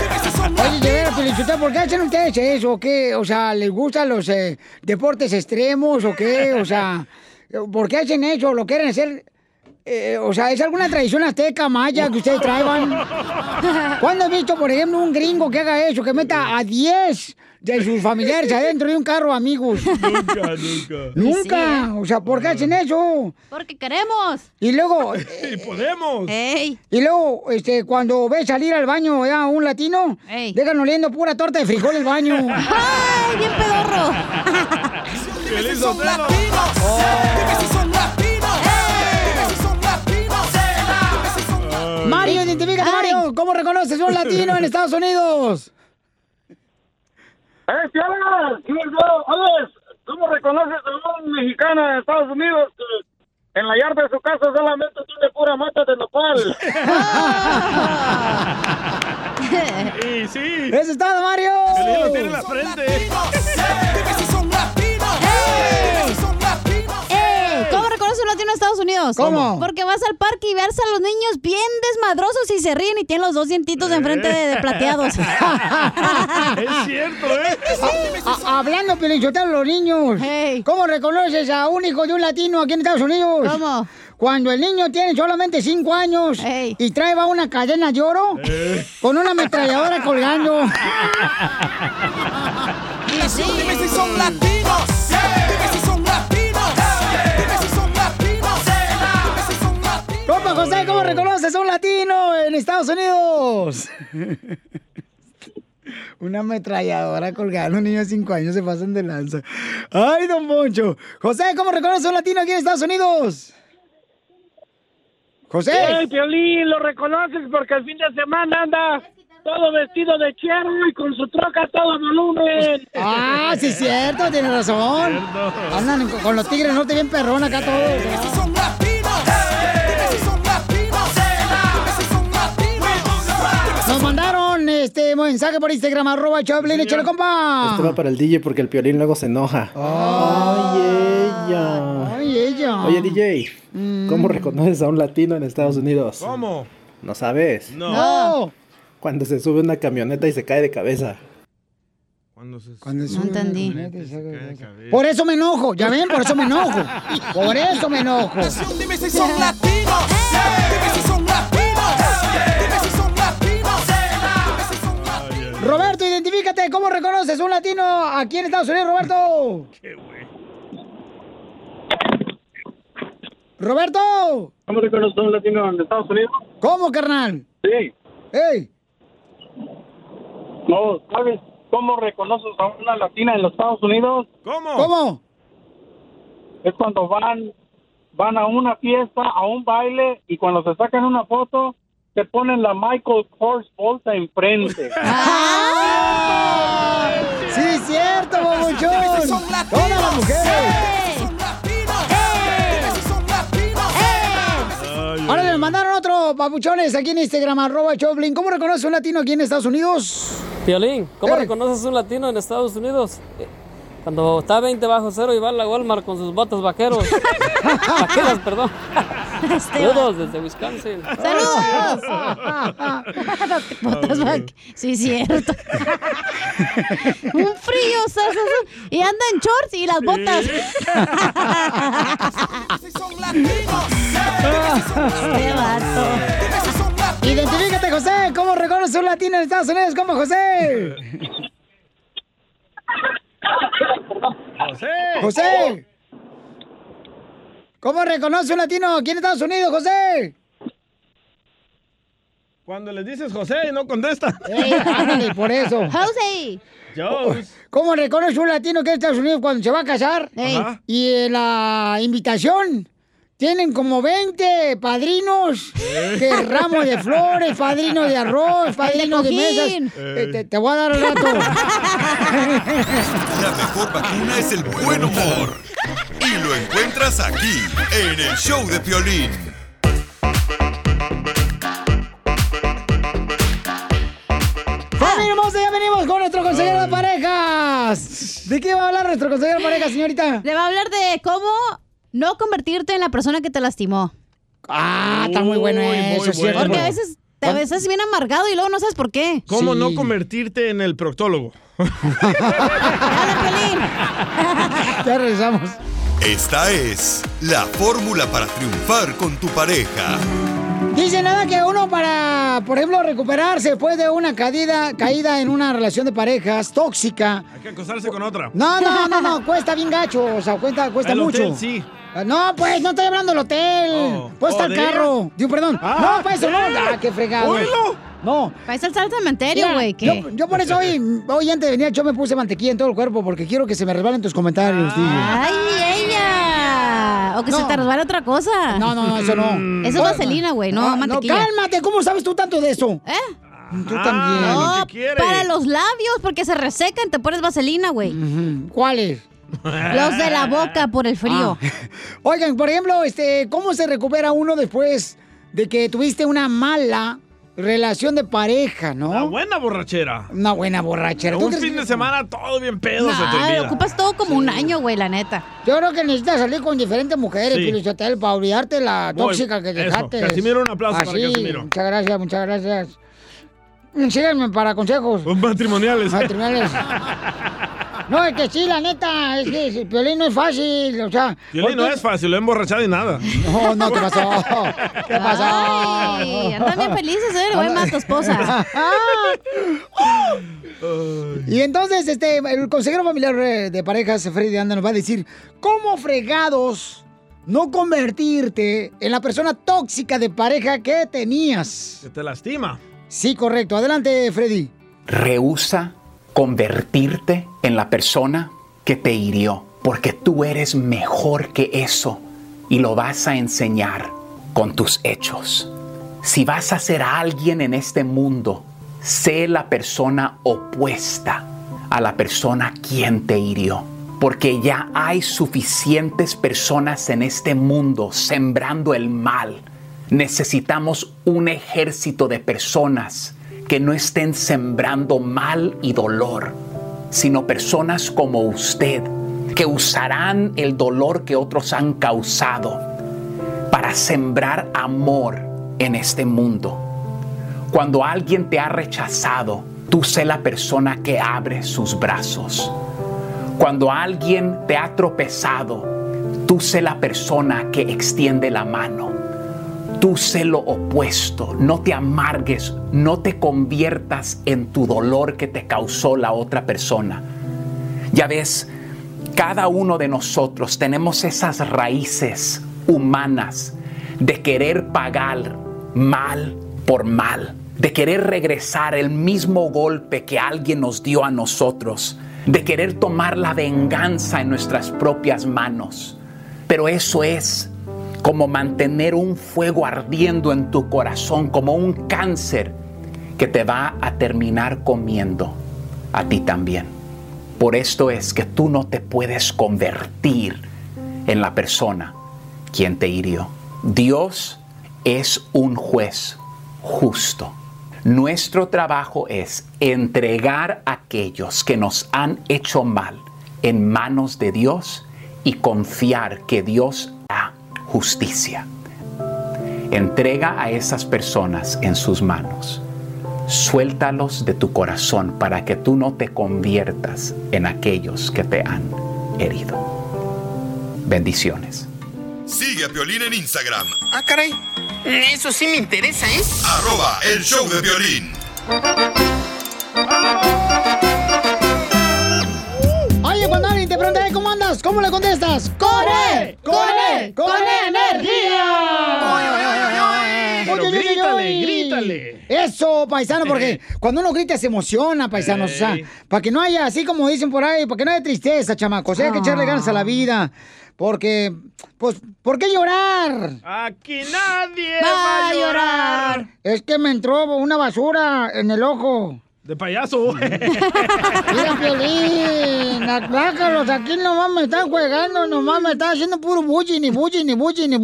Dime si son
Oye, Pelichotelo, ¿por qué hacen ustedes eso? ¿O qué? O sea, ¿les gustan los eh, deportes extremos o qué? O sea, ¿por qué hacen eso? ¿Lo quieren hacer eh, o sea, ¿es alguna tradición azteca, maya que ustedes traigan? *laughs* ¿Cuándo has visto, por ejemplo, un gringo que haga eso, que meta a 10 de sus familiares *laughs* adentro de un carro, amigos? *laughs*
Nunca, nunca.
Nunca. O sea, ¿por qué hacen eso?
Porque queremos.
Y luego...
Y podemos.
Ey.
Y luego, este, cuando ves salir al baño ya un latino, dejan oliendo pura torta de frijol el baño.
¡Ay, bien pedorro!
Dime si son latinos. Dime
Mario, identifícate, Mario. ¿Cómo reconoces un latino en Estados Unidos? *laughs*
¡Eh, oye, ¿cómo reconoces a un mexicano en Estados Unidos que en la yarda de su casa solamente tiene pura mata de nopal? *laughs* *laughs*
Sí, sí.
¡Eso es todo, Mario!
Lo tiene en la frente.
Dime si son latinos. Dime si son.
¿Cómo reconoce un latino en Estados Unidos?
¿Cómo?
Porque vas al parque y ves a los niños bien desmadrosos y se ríen y tienen los dos dientitos de enfrente de, de plateados. *laughs*
Es cierto, ¿eh? *laughs*
A- hablando, Pelichotero, los niños. ¿Cómo reconoces a un hijo de un latino aquí en Estados Unidos?
¿Cómo?
Cuando el niño tiene solamente 5 años y trae va una cadena de oro con una ametralladora *laughs* colgando.
Dime si son latinos.
¿Cómo reconoces a un latino en Estados Unidos? *laughs* Una ametralladora colgando, un niño de 5 años se pasan de lanza. ¡Ay, don Poncho! José, ¿cómo reconoces a un latino aquí en Estados Unidos? José.
¡Ey, Piolín! Lo reconoces porque el fin de semana anda todo vestido de chero y con su troca todo volumen.
Ah, sí es cierto, tiene razón. Andan con- los tigres norte bien perrón acá todos. Este mensaje por Instagram, arroba Choplin, échale compa.
Esto va para el DJ porque el piolín luego se enoja. Ay, ella.
Ay, ella.
Oye, DJ, ¿cómo reconoces a un latino en Estados Unidos?
¿Cómo?
¿No sabes?
No.
No.
Cuando se sube una camioneta y se cae de cabeza.
Cuando se...
Cuando
No entendí.
Por eso me enojo, ya ven, por eso me enojo. Por eso me enojo.
Dime si son latinos. Dime si son latinos. Dime si son latinos.
¿Cómo reconoces un latino aquí en Estados Unidos, Roberto? *laughs* Roberto,
¿Cómo reconoces a un latino en Estados Unidos?
¿cómo, carnal?
Sí.
¡Ey!
No, ¿sabes cómo reconoces a una latina en los Estados Unidos?
¿Cómo?
¿Cómo?
Es cuando van van a una fiesta, a un baile y cuando se sacan una foto te ponen la Michael Kors bolsa enfrente. *laughs*
Sí, es cierto, babuchón. Todas las mujeres.
Son latinos. Son latinos.
Ahora le mandaron otro papuchones aquí en Instagram, arroba Choplin. ¿Cómo reconoce un latino aquí en Estados Unidos?
Piolín, ¿cómo
Eh.
reconoces un latino en Estados Unidos? Cuando está 20 bajo cero y va a la Walmart con sus botas vaqueros. *laughs* Vaqueras, perdón. Saludos desde Wisconsin.
¡Saludos! *laughs* Botas vac- Sí, cierto. *laughs* Un frío, y anda en shorts y las botas.
Son latinos.
Este vato.
Identifícate, José. ¿Cómo reconoce un latino en Estados Unidos? ¿Cómo, José?
José.
José. ¿Cómo reconoce un latino aquí en Estados Unidos, José?
Cuando les dices José y no contesta.
Ándale, por eso.
José.
Jones.
¿Cómo reconoce un latino aquí en Estados Unidos cuando se va a casar?
Ajá.
Y en la invitación tienen como 20 padrinos, que ramo de flores, padrino de arroz, *laughs* padrino de mesas.
cojín.
Eh, te, te voy a dar al rato. *laughs*
La mejor vacuna es el buen humor. Y lo encuentras aquí, en el show de Piolín.
¡Familia hermosa! Ya venimos con nuestro consejero de parejas. ¿De qué va a hablar nuestro consejero de parejas, señorita?
Le va a hablar de cómo no convertirte en la persona que te lastimó.
Ah, está muy bueno
Muy, muy
eso, es cierto.
Porque a veces te a veces bien amargado y luego no sabes por qué.
¿Cómo
Sí.
no convertirte en el proctólogo? *laughs*
Ya regresamos.
Esta es la fórmula para triunfar con tu pareja.
Dice nada que uno para, por ejemplo, recuperarse después de una caída, caída en una relación de parejas tóxica.
Hay que acostarse con otra.
No, no, no, no, *laughs* cuesta bien gacho, o sea, cuesta, cuesta
El
mucho.
hotel, sí.
Ah, No, pues, no estoy hablando del hotel.
Oh.
Pues está
Oh,
el
¿de
carro. Digo, perdón.
Ah,
no, pues eso no.
¿qué?
Ah, qué fregado.
Oílo.
No.
Para eso el cementerio, güey.
Yo, yo por eso hoy, hoy antes de venir yo me puse mantequilla en todo el cuerpo porque quiero que se me resbalen tus comentarios, DJ.
¡Ay, ella! O que se
No.
te resbale otra cosa.
No, no, no, eso no.
Eso es vaselina, güey, no
Ah,
mantequilla.
cálmate, ¿cómo sabes tú tanto de eso?
¿Eh?
Tú también.
No, para los labios, porque se resecan, te pones vaselina, güey.
¿Cuáles? *laughs*
Los de la boca por el frío.
Ah. Oigan, por ejemplo, este, ¿cómo se recupera uno después de que tuviste una mala relación de pareja, no?
Una buena borrachera.
Una buena borrachera. ¿Tú
Un fin de semana todo bien pedo se te
Ay,
olvida.
ocupas todo como un año, güey, la neta.
Yo creo que necesitas salir con diferentes mujeres,
Sí.
Pilichotel, para olvidarte la
Voy.
tóxica que
Eso.
dejaste.
Casimiro, un aplauso para
Así,
Casimiro.
Muchas gracias, muchas gracias. Síganme para consejos.
Matrimoniales.
Matrimoniales. *laughs* No, es que sí, la neta, es que el violín no es fácil, o sea...
Violín no es fácil, lo he emborrachado y nada.
No, no, ¿qué pasó? ¿Qué pasó?
Ay, andan bien felices, ¿eh? Voy a tu esposa.
Y entonces, este, el consejero familiar eh, de parejas, Freddy Anda, nos va a decir cómo fregados no convertirte en la persona tóxica de pareja que tenías.
Que te lastima.
Sí, correcto. Adelante, Freddy.
Rehúsa convertirte en la persona que te hirió, porque tú eres mejor que eso y lo vas a enseñar con tus hechos. Si vas a ser alguien en este mundo, sé la persona opuesta a la persona quien te hirió. Porque ya hay suficientes personas en este mundo sembrando el mal. Necesitamos un ejército de personas que no estén sembrando mal y dolor, sino personas como usted, que usarán el dolor que otros han causado para sembrar amor en este mundo. Cuando alguien te ha rechazado, tú sé la persona que abre sus brazos. Cuando alguien te ha tropezado, tú sé la persona que extiende la mano. Tú sé lo opuesto, no te amargues, no te conviertas en tu dolor que te causó la otra persona. Ya ves, cada uno de nosotros tenemos esas raíces humanas de querer pagar mal por mal, de querer regresar el mismo golpe que alguien nos dio a nosotros, de querer tomar la venganza en nuestras propias manos. Pero eso es como mantener un fuego ardiendo en tu corazón, como un cáncer que te va a terminar comiendo a ti también. Por esto es que tú no te puedes convertir en la persona quien te hirió. Dios es un juez justo. Nuestro trabajo es entregar a aquellos que nos han hecho mal en manos de Dios y confiar que Dios justicia. Entrega a esas personas en sus manos. Suéltalos de tu corazón para que tú no te conviertas en aquellos que te han herido. Bendiciones.
Sigue a Piolín en Instagram,
Ah, caray. Eso sí me interesa, ¿eh?
arroba el show de violín.
Oye, cuando alguien te pregunta, "Hey, ¿cómo andas? ¿Cómo le contestas? ¡Con él! ¡Con energía!
Pero
Oye, oye, oye,
grítale, grítale.
Eso, paisano, porque cuando uno grita se emociona, paisanos. O sea,
Ey.
para que no haya, así como dicen por ahí, para que no haya tristeza, chamacos. Hay que echarle ganas a la vida. Porque, pues, ¿por qué llorar?
Aquí nadie
Va
va,
a
a llorar.
Es que me entró una basura en el ojo.
De payaso.
Mira, Piolín, atrácalos, aquí nomás me están juegando, nomás me están haciendo puro bullying, ni bullying, ni bullying, ni. *laughs*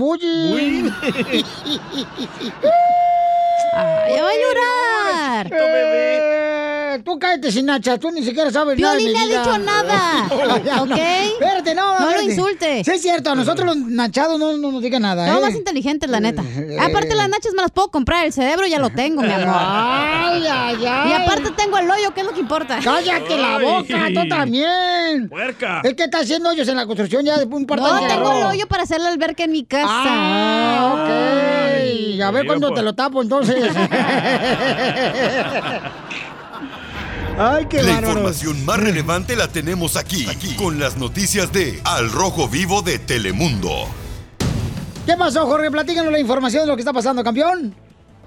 Ay, ya va a llorar.
Eh, tú cállate sin nachas, tú ni siquiera sabes nada de
Piolín
mi
no ha dicho nada, *laughs* ¿ok?
Espérate, no,
No lo
espérate.
insultes.
Sí, es cierto, a nosotros los nachados no, no nos digan nada,
Somos
¿eh?
más inteligentes, la neta. Aparte, las nachas me las puedo comprar. El cerebro ya lo tengo, mi amor.
Ay, ay, ay.
Y aparte tengo el hoyo, que es lo que importa.
Cállate la boca, tú también.
Puerca.
Es que está haciendo hoyos en la construcción ya de un par de
No, tengo el hoyo para hacer la alberca en mi casa.
Ah, ok. A ver cuándo te lo tapo entonces. *laughs* *laughs* Ay, qué
La
bárbaros.
información más relevante la tenemos aquí, aquí, con las noticias de Al Rojo Vivo de Telemundo.
¿Qué pasó, Jorge? Platícanos la información de lo que está pasando, campeón.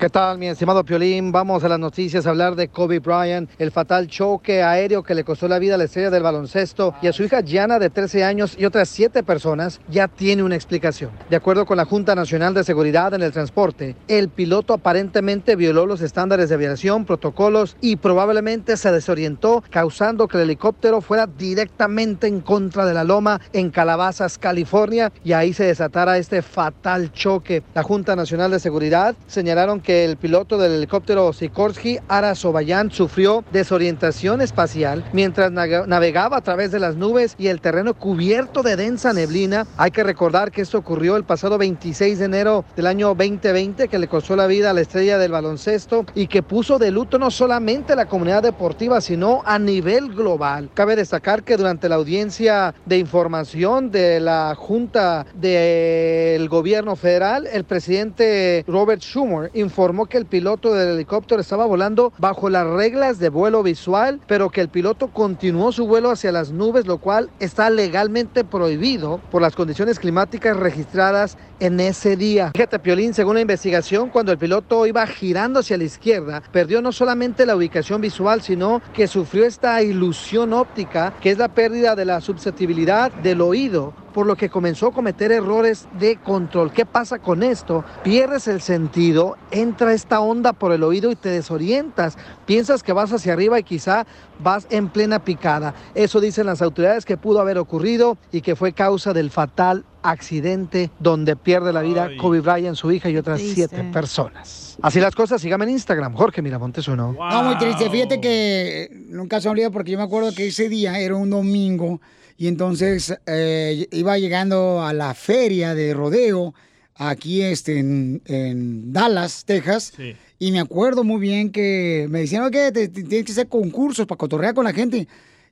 ¿Qué tal, mi estimado Piolín? Vamos a las noticias a hablar de Kobe Bryant, el fatal choque aéreo que le costó la vida a la estrella del baloncesto y a su hija Gianna de 13 años y otras 7 personas ya tiene una explicación. De acuerdo con la Junta Nacional de Seguridad en el Transporte, el piloto aparentemente violó los estándares de aviación, protocolos y probablemente se desorientó, causando que el helicóptero fuera directamente en contra de la loma en Calabazas, California, y ahí se desatara este fatal choque. La Junta Nacional de Seguridad señalaron que el piloto del helicóptero Sikorsky, Ara Sobayan, sufrió desorientación espacial mientras navegaba a través de las nubes y el terreno cubierto de densa neblina. Hay que recordar que esto ocurrió el pasado 26 de enero del año 2020, que le costó la vida a la estrella del baloncesto y que puso de luto no solamente a la comunidad deportiva, sino a nivel global. Cabe destacar que durante la audiencia de información de la Junta del Gobierno Federal, el presidente Robert Schumer informó que el piloto del helicóptero estaba volando bajo las reglas de vuelo visual, pero que el piloto continuó su vuelo hacia las nubes, lo cual está legalmente prohibido por las condiciones climáticas registradas en ese día. Fíjate, Piolín, según la investigación, cuando el piloto iba girando hacia la izquierda, perdió no solamente la ubicación visual, sino que sufrió esta ilusión óptica, que es la pérdida de la susceptibilidad del oído por lo que comenzó a cometer errores de control. ¿Qué pasa con esto? Pierdes el sentido, entra esta onda por el oído y te desorientas. Piensas que vas hacia arriba y quizá vas en plena picada. Eso dicen las autoridades que pudo haber ocurrido y que fue causa del fatal accidente donde pierde la vida Kobe Bryant, su hija y otras siete personas. Así las cosas, sígame en Instagram, Jorge Miramontes uno.
No, muy triste. Fíjate que nunca se me olvida porque yo me acuerdo que ese día era un domingo y entonces eh, iba llegando a la feria de rodeo aquí este, en, en Dallas, Texas. Y me acuerdo muy bien que me decían, oye, te- tienes que hacer concursos para cotorrear con la gente.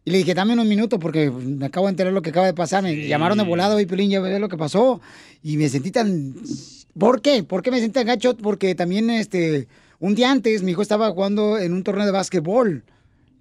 Y le dije, dame unos minutos porque me acabo de enterar lo que acaba de pasar. Me llamaron de volado y Pelín, ya ves lo que pasó. Y me sentí tan... ¿Por qué? ¿Por qué me sentí tan gacho? Porque también este, un día antes mi hijo estaba jugando en un torneo de básquetbol.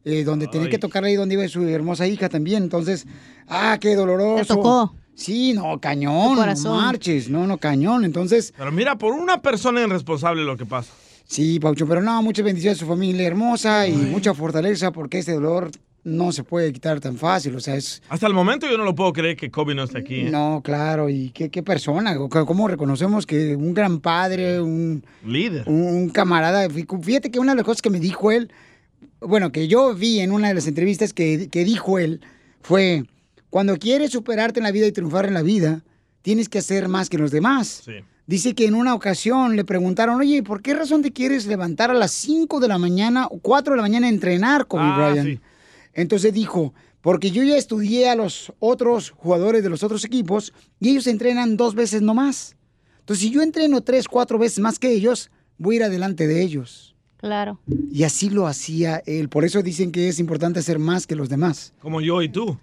eh, donde tenía que tocar ahí donde iba su hermosa hija también. Entonces, ah, qué doloroso.
¿Te tocó?
Sí, no, cañón.
Tu
No
corazón.
marches, no, no, cañón. Entonces,
Pero mira, por una persona irresponsable lo que pasa.
Sí, Paucho, pero no, muchas bendiciones a su familia hermosa y mucha fortaleza porque este dolor no se puede quitar tan fácil, o sea, es...
Hasta el momento yo no lo puedo creer que Kobe no esté aquí. ¿eh?
No, claro, y qué, qué persona, cómo reconocemos que un gran padre, un,
Líder.
un, un camarada, fí- fíjate que una de las cosas que me dijo él, bueno, que yo vi en una de las entrevistas que, que dijo él, fue, cuando quieres superarte en la vida y triunfar en la vida, tienes que hacer más que los demás. Dice que en una ocasión le preguntaron, oye, ¿por qué razón te quieres levantar a las 5 de la mañana o 4 de la mañana a entrenar, Kobe
Ah,
Bryant?
sí.
Entonces dijo, porque yo ya estudié a los otros jugadores de los otros equipos y ellos entrenan dos veces nomás. Entonces, si yo entreno tres, cuatro veces más que ellos, voy a ir adelante de ellos.
Claro.
Y así lo hacía él. Por eso dicen que es importante hacer más que los demás.
Como yo y tú.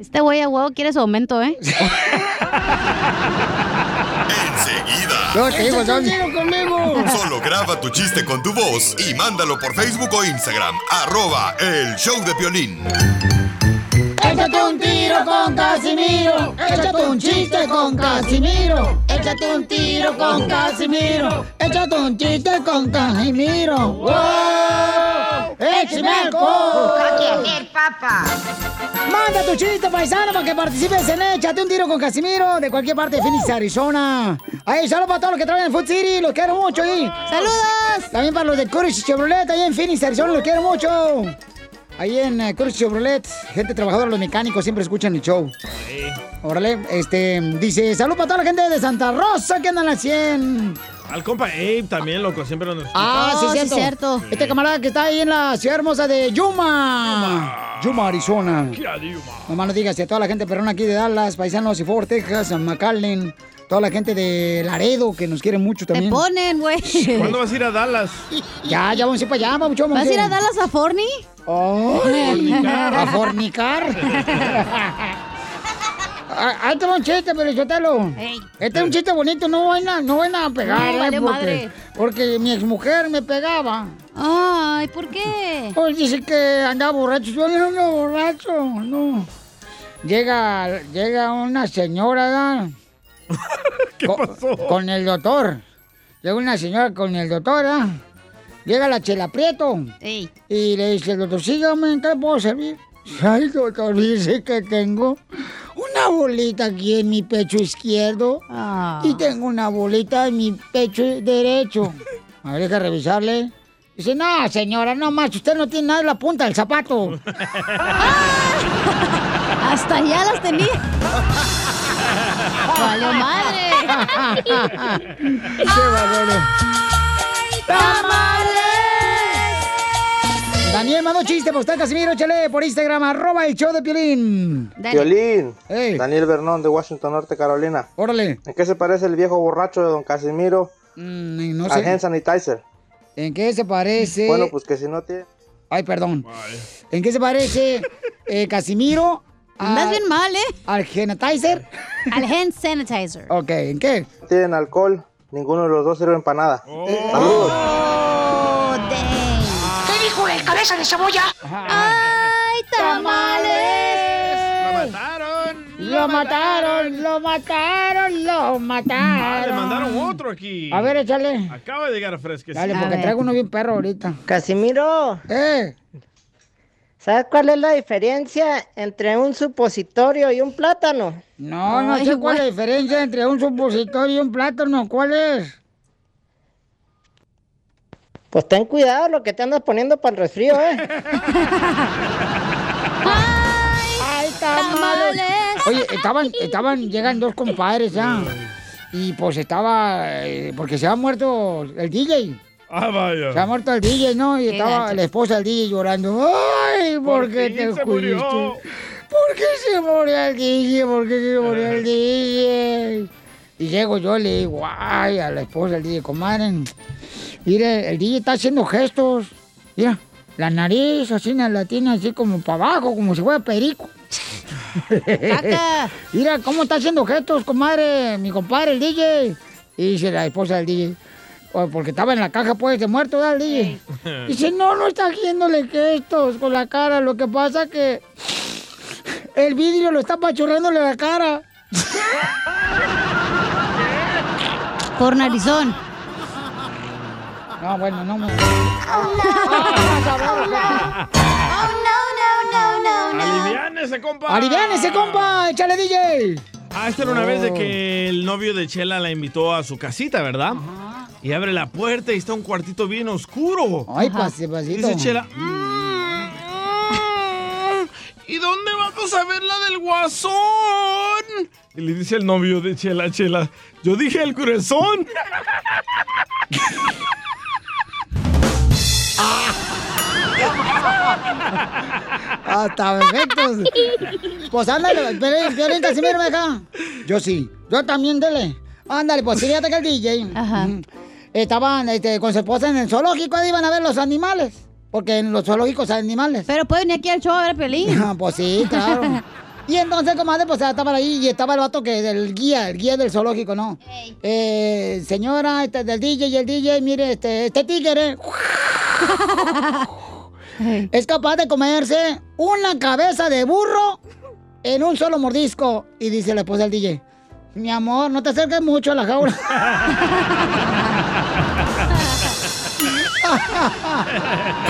Este güey a huevo quiere su aumento, ¿eh? *laughs*
Enseguida.
No, te digo, son- conmigo.
Solo graba tu chiste con tu voz y mándalo por Facebook o Instagram. Arroba el show de Piolín.
Échate un tiro con Casimiro. Échate un chiste con Casimiro. Échate un tiro con Casimiro. Échate un chiste con Casimiro. ¡Wow! ¡Échame alcohol!
papa?
Manda tu chiste, paisano, para que participes en Échate un tiro con Casimiro de cualquier parte de Phoenix, Arizona. Ahí, saludos para todos los que trabajan en Food City, los quiero mucho ahí.
¡Saludos!
También para los de Courage Chevrolet, ahí en Phoenix, Arizona, los quiero mucho. Ahí en Courage Chevrolet, gente trabajadora, los mecánicos siempre escuchan el show. Órale, este, dice, salud para toda la gente de Santa Rosa que andan al 100.
Al compa Abe también, loco, siempre lo necesita.
Ah, sí, cierto. Este camarada que está ahí en la ciudad hermosa de Yuma. Yuma, Arizona. No más no digas, y a toda la gente perrona aquí de Dallas, paisanos y Fort Texas, McAllen, toda la gente de Laredo que nos quiere mucho
Te
también.
ponen, güey.
¿Cuándo vas a ir a Dallas?
Ya, ya vamos a ir para allá, vamos,
¿Vas a ir a Dallas a Forni?
fornicar. A fornicar. *laughs* Ah, Ahí te va un chiste, pero yo te lo. Este es un chiste bonito, no van a, no van a pegar,
No,
¿eh?
vale
porque,
madre.
porque mi exmujer me pegaba.
Ay, ¿por qué?
Pues dice que andaba borracho. Yo no ando borracho, no. Llega, llega una señora. *laughs*
¿Qué pasó?
Con el doctor. Llega una señora con el doctor, ¿verdad? Llega la chela Prieto. Y le dice, doctor, sígame, ¿en qué le puedo servir? Ay, doctor, dice que tengo una bolita aquí en mi pecho izquierdo y tengo una bolita en mi pecho derecho. A ver, deja revisarle. Dice, no, señora, no más, usted no tiene nada en la punta del zapato. *laughs*
Hasta allá las tenía. ¡Valió madre! *laughs*
¡Qué bárbaro! Daniel mandó chiste para usted, Casimiro, échale por Instagram, arroba el show de Piolín.
Violín, Daniel Bernón de Washington, Norte Carolina.
Órale.
¿En qué se parece el viejo borracho de don Casimiro
Mm, no
al
sé.
hand sanitizer?
¿En qué se parece?
Bueno, pues que si no tiene...
Ay, perdón. ¿En qué se parece *laughs* eh, Casimiro?
Andas
al-
bien mal, ¿eh?
¿Al genetizer?
Al hand sanitizer.
Ok, ¿en qué?
no tienen alcohol, ninguno de los dos sirven para nada. Saludos.
¿Qué dijo el cabeza de cebolla?
¡Ay, tamales!
¡Lo mataron!
Lo mataron, lo mataron, lo mataron.
Ah, le mandaron otro aquí.
A ver, échale.
Acaba de llegar fresquecito.
Dale, porque traigo uno bien perro ahorita.
Casimiro.
¿Eh?
¿Sabes cuál es la diferencia entre un supositorio y un plátano?
No, no sé cuál es la diferencia entre un supositorio y un plátano. ¿Cuál es?
Pues ten cuidado lo que te andas poniendo para el resfrío, ¿eh?
¡Ay, tamales! Oye, estaban, estaban, llegan dos compadres ya. Y pues estaba, eh, porque se ha muerto el DJ.
Ah, vaya.
Se ha muerto el DJ, ¿no? Y
Qué
estaba la esposa del DJ llorando. ¡Ay, por,
Por
qué te
se murió.
¿Por qué se murió el DJ? ¿Por qué se murió el DJ? Y llego yo y le digo, ay, a la esposa del DJ, comadre. Mire, el DJ está haciendo gestos. Mira, la nariz así la tiene así como para abajo, como si fuera perico. *laughs* Mira cómo está haciendo gestos, comadre, mi compadre, el DJ. Y dice la esposa del DJ. "Oh, Porque estaba en la caja, pues, de muerto, ¿verdad, el DJ? *laughs* Dice, no, no está haciéndole gestos con la cara. Lo que pasa que el vidrio lo está pachurrándole la cara.
Por narizón.
No, bueno, no me...
¡Aliviánese, compa!
¡Aliviánese, compa! ¡Échale, DJ!
Ah, esta era una vez
Oh.
de que el novio de Chela la invitó a su casita, ¿verdad? Y abre la puerta y está un cuartito bien oscuro.
Ay, pase, pasito.
Dice Chela, "Mm, mm, ¿y dónde vamos a ver la del guasón? Y le dice el novio de Chela, Chela, yo dije el corazón. *laughs* *laughs*
Hasta efectos. Pues ándale, Piolín, Piolín, Casimiro, me deja. Yo sí. Yo también, dele. Ándale, pues fíjate que el DJ. ujú, Estaban este, con su esposa en el zoológico, ahí iban a ver los animales. Porque en los zoológicos hay animales.
Pero pueden venir aquí al show a ver Pelín.
pues sí, claro. *laughs* Y entonces, comadre, pues estaban ahí y estaba el vato que del guía, el guía del zoológico, ¿no? Eh, señora, este, del DJ y el DJ, mire, este, este tigre *laughs* es capaz de comerse una cabeza de burro en un solo mordisco. Y dice la esposa del DJ, mi amor, no te acerques mucho a la jaula. *laughs* *laughs*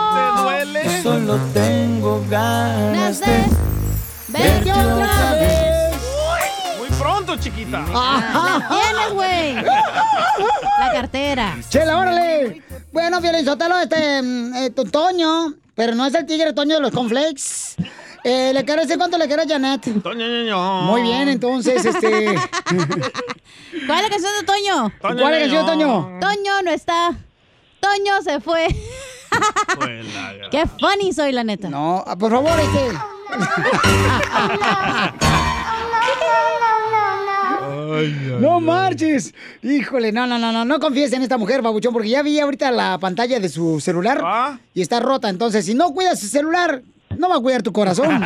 Solo tengo ganas de
verte otra vez.
Muy pronto, chiquita.
La tienes, güey. La cartera.
Chela, órale. Bueno, Violín Sotelo, este, mm, eh, tu Toño, pero no es el tigre Toño de los conflakes. Eh, ¿Le quiere decir cuánto le quiere a Janet?
Toño, ñoño.
Muy bien, entonces, este... *laughs*
¿Cuál es la canción de Toño?
¿Cuál es la canción de Toño?
Toño no está. Toño se fue. Qué funny soy, la neta.
No, ah, por favor, este. No marches. Híjole, no, no, no, no, no confíes en esta mujer, babuchón, porque ya vi ahorita la pantalla de su celular y está rota. Entonces, si no cuidas su celular, no va a cuidar tu corazón.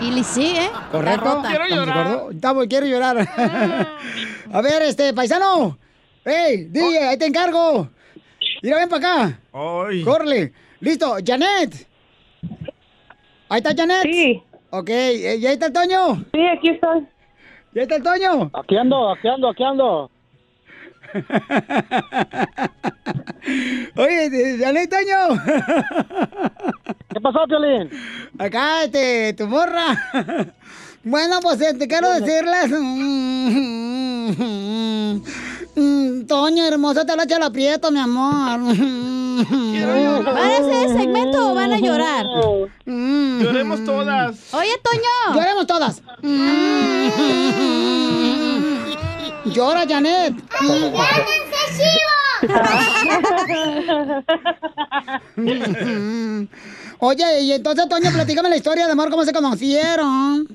Y le sigue, ¿eh?
¿Correcto?
Está rota.
¿Estamos quiero llorar. *laughs* a ver, este, paisano. ¡Ey, DJ, ahí te encargo! Mira, ven para acá. Corre. Listo, Janet. Ahí está Janet. Sí. Ok, eh, ¿y ahí está el Toño?
Sí, aquí estoy.
¿Y ahí está el Toño?
Aquí ando, aquí ando, aquí ando. *laughs*
Oye, de- Janet, Toño.
¿Qué pasó, Piolín?
Acá, este, tu morra. *laughs* Bueno, pues eh, te quiero decirles. Mm, Toño, hermosa, te la echa el aprieto, mi amor. *laughs*
¿Van a hacer ese segmento o van a llorar?
Lloremos todas.
Oye, Toño.
Lloremos todas. Llora, Janet. *laughs* Oye, y entonces, Toño, platícame la historia de amor, cómo se conocieron.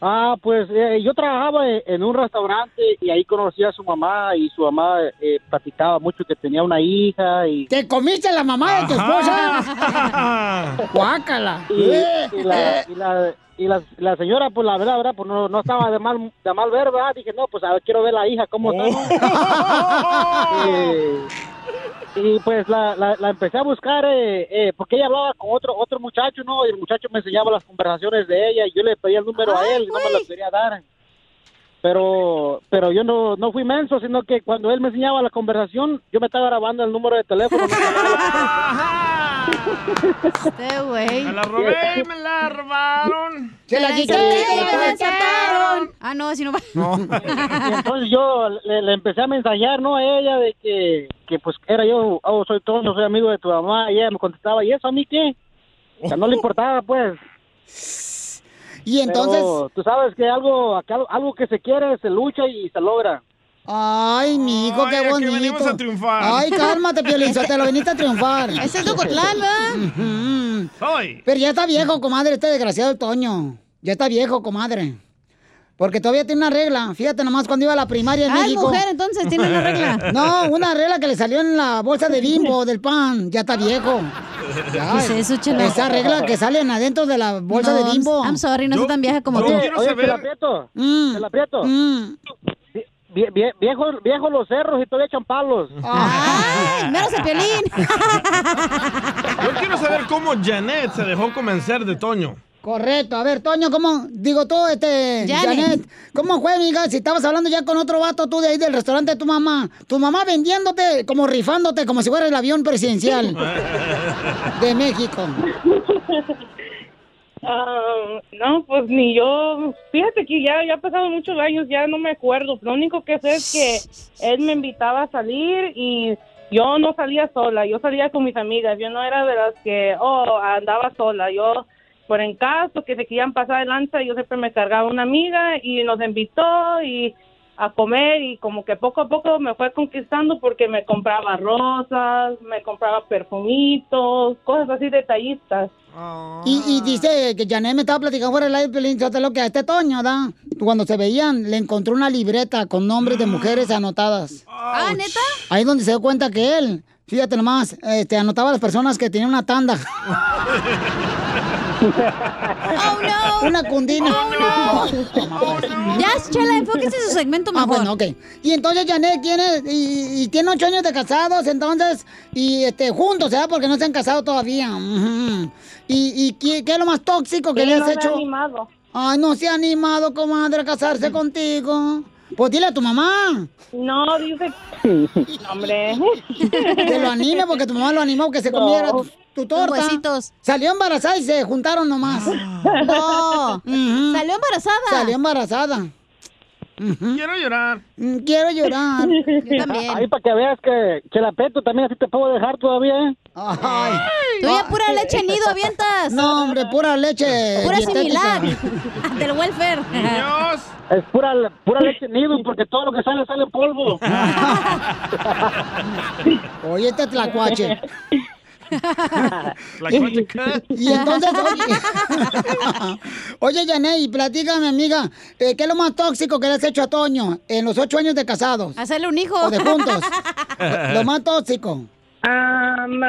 Ah, pues eh, yo trabajaba en, en un restaurante y ahí conocí a su mamá y su mamá eh, platicaba mucho que tenía una hija y...
¿Te comiste la mamá de tu esposa? *laughs* Guácala.
Y, y la, y, la, y la- la señora, pues la verdad, verdad, pues no, no estaba de mal, de mal ver, ¿verdad? Dije, no, pues a ver, quiero ver la hija, cómo está. *laughs* Eh, y pues la, la, la empecé a buscar eh, eh, porque ella hablaba con otro otro muchacho, ¿no? Y el muchacho me enseñaba las conversaciones de ella y yo le pedía el número a él y no me lo quería dar. Pero pero yo no, no fui menso, sino que cuando él me enseñaba la conversación, yo me estaba grabando el número de teléfono. *laughs*
Este güey.
Me la robé, me la robaron.
Se la quité,
me la desataron. Ah, no, si no va.
Y *laughs* entonces yo le, le empecé a mensajear, ¿no? A ella de que, que pues era yo, oh, soy Toño, soy amigo de tu mamá. Y ella me contestaba, ¿y eso a mí qué? O sea, no le importaba, pues.
Y entonces...
Pero tú sabes que algo, que algo, que se quiere, se lucha y se logra.
Ay, mi hijo, qué
Ay,
bonito.
venimos a triunfar.
Ay, cálmate, *laughs* Piolín, te lo viniste a triunfar.
Ese es Ocotlán,
¿verdad? Pero ya está viejo, comadre, este desgraciado el Toño. Ya está viejo, comadre. Porque todavía tiene una regla. Fíjate nomás cuando iba a la primaria en
Ah,
México.
mujer, entonces, tiene una regla. *laughs*
No, una regla que le salió en la bolsa de bimbo *laughs* del pan. Ya está viejo. Ya,
¿Qué es eso, chela?
Esa regla que salen adentro de la bolsa
No,
de bimbo.
I'm sorry, no soy tan vieja como tú.
Oye, oye, te la aprieto, te la aprieto. Vie- vie- viejo, viejo los cerros y todavía echan palos. *laughs*
¡Ay, menos el piolín!
Yo quiero saber cómo Janet se dejó convencer de Toño.
Correcto. A ver, Toño, ¿cómo? Digo tú, este,
Janet.
Janet. ¿cómo fue, amiga? Si estabas hablando ya con otro vato tú de ahí del restaurante de tu mamá. Tu mamá vendiéndote, como rifándote, como si fuera el avión presidencial *laughs* de México. *laughs*
Ah, no, pues ni yo. Fíjate que ya, ya ha pasado muchos años, ya no me acuerdo. Lo único que sé es que él me invitaba a salir y yo no salía sola, yo salía con mis amigas. Yo no era de las que, oh, andaba sola. Yo, por en caso que se querían pasar de lanza, yo siempre me cargaba una amiga y nos invitó y a comer y como que poco a poco me fue conquistando porque me compraba rosas, me compraba perfumitos, cosas así detallistas.
Y, y dice que Janet me estaba platicando fuera del aire, Piolín, lo que a este Toño, ¿da? Cuando se veían, le encontró una libreta con nombres de mujeres anotadas.
Ah, ¿neta?
Ahí donde se dio cuenta que él, fíjate nomás, este, anotaba a las personas que tenían una tanda. *laughs*
Oh, no.
Una cundina.
Ya, Chela, enfóquese en su segmento
Ah,
mejor.
bueno, ok. Y entonces Janet tiene, y, y tiene ocho años de casados, entonces, y este, juntos, ¿verdad? Porque no se han casado todavía. ¿Y, y qué, qué es lo más tóxico que
Sí,
le has
no me he
hecho?
animado.
Ay, no se ha animado, comadre, a casarse contigo. Pues dile a tu mamá.
No, dice. *laughs* Hombre.
Que lo anime porque tu mamá lo animó que se
No.
comiera tu, tu torta.
huesitos.
Salió embarazada y se juntaron nomás.
No. *laughs* ¿Salió embarazada?
Salió embarazada.
Quiero llorar.
Mm, Quiero llorar. *laughs*
Yo también.
Ahí para que veas que Chelapeto también así te puedo dejar todavía, ¿eh?
Ay.
Tú ya pura leche nido *laughs* avientas.
No, hombre, pura leche.
Pura
dietética.
similar. *laughs* Del welfare.
Es pura, pura leche nido porque todo lo que sale sale en polvo.
Oye, este tlacuache. *laughs* *laughs* Y entonces, *laughs* oye, oye Yané, y platícame, amiga, eh, ¿qué es lo más tóxico que le has hecho a Toño en los ocho años de casados?
Hacerle un hijo.
O de juntos. lo más tóxico.
Am,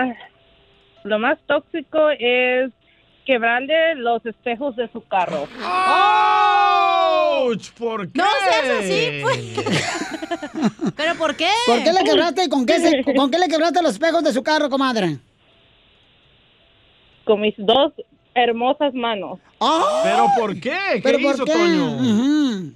lo más tóxico es quebrarle los espejos de su carro.
¡Auch! ¿Por qué?
No seas así, pues. ¿Pero por qué?
¿Por qué le quebraste y con qué, se- con qué le quebraste los espejos de su carro, comadre?
Con mis dos hermosas manos.
¿Pero por qué? ¿Qué
¿Pero por
hizo
qué?
Toño?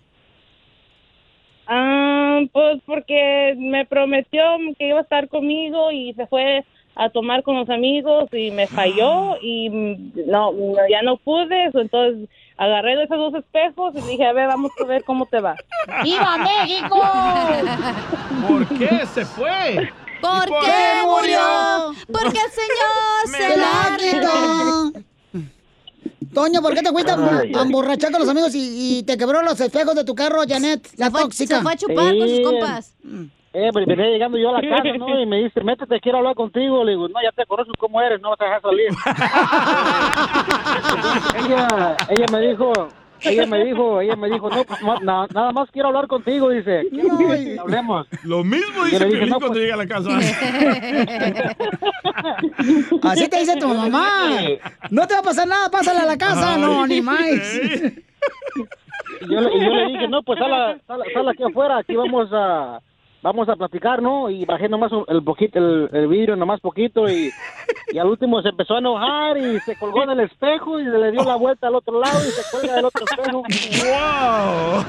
Ah, pues porque me prometió que iba a estar conmigo y se fue a tomar con los amigos y me falló y mm, no, no, ya no pude, entonces agarré de esos dos espejos y dije, a ver, vamos a ver cómo te va.
¡Viva México! *laughs*
¿Por qué se fue?
¿Por
¿Y por
qué murió? Porque el Señor *laughs*
¡Se
se
la quitó! Toño, ¿por qué te fuiste a embo- a emborrachar con los amigos y, y te quebró los espejos de tu carro, Janet? La tóxica.
se fue a chupar con sus compas.
Eh, pero venía llegando yo a la casa, ¿no? Y me dice, métete, quiero hablar contigo. Le digo, no, ya te conozco cómo eres, no vas a dejar salir. *laughs* ella, ella me dijo, ella me dijo, ella me dijo, no, pues, na- nada más quiero hablar contigo, dice. Quiero que hablemos.
Lo mismo dice
le dije,
Piolín
no,
cuando
pues-
llega a la casa. *laughs*
Así te dice tu mamá. No te va a pasar nada, pásale a la casa. No, ni más. *laughs*
Y yo, le- y yo le dije, no, pues sal, a- sal, sal aquí afuera, aquí vamos a vamos a platicar, ¿no? Y bajé nomás el poquito, el, el vidrio nomás poquito y, y al último se empezó a enojar y se colgó en el espejo y le dio la vuelta al otro lado y se cuelga del otro espejo.
¡Wow!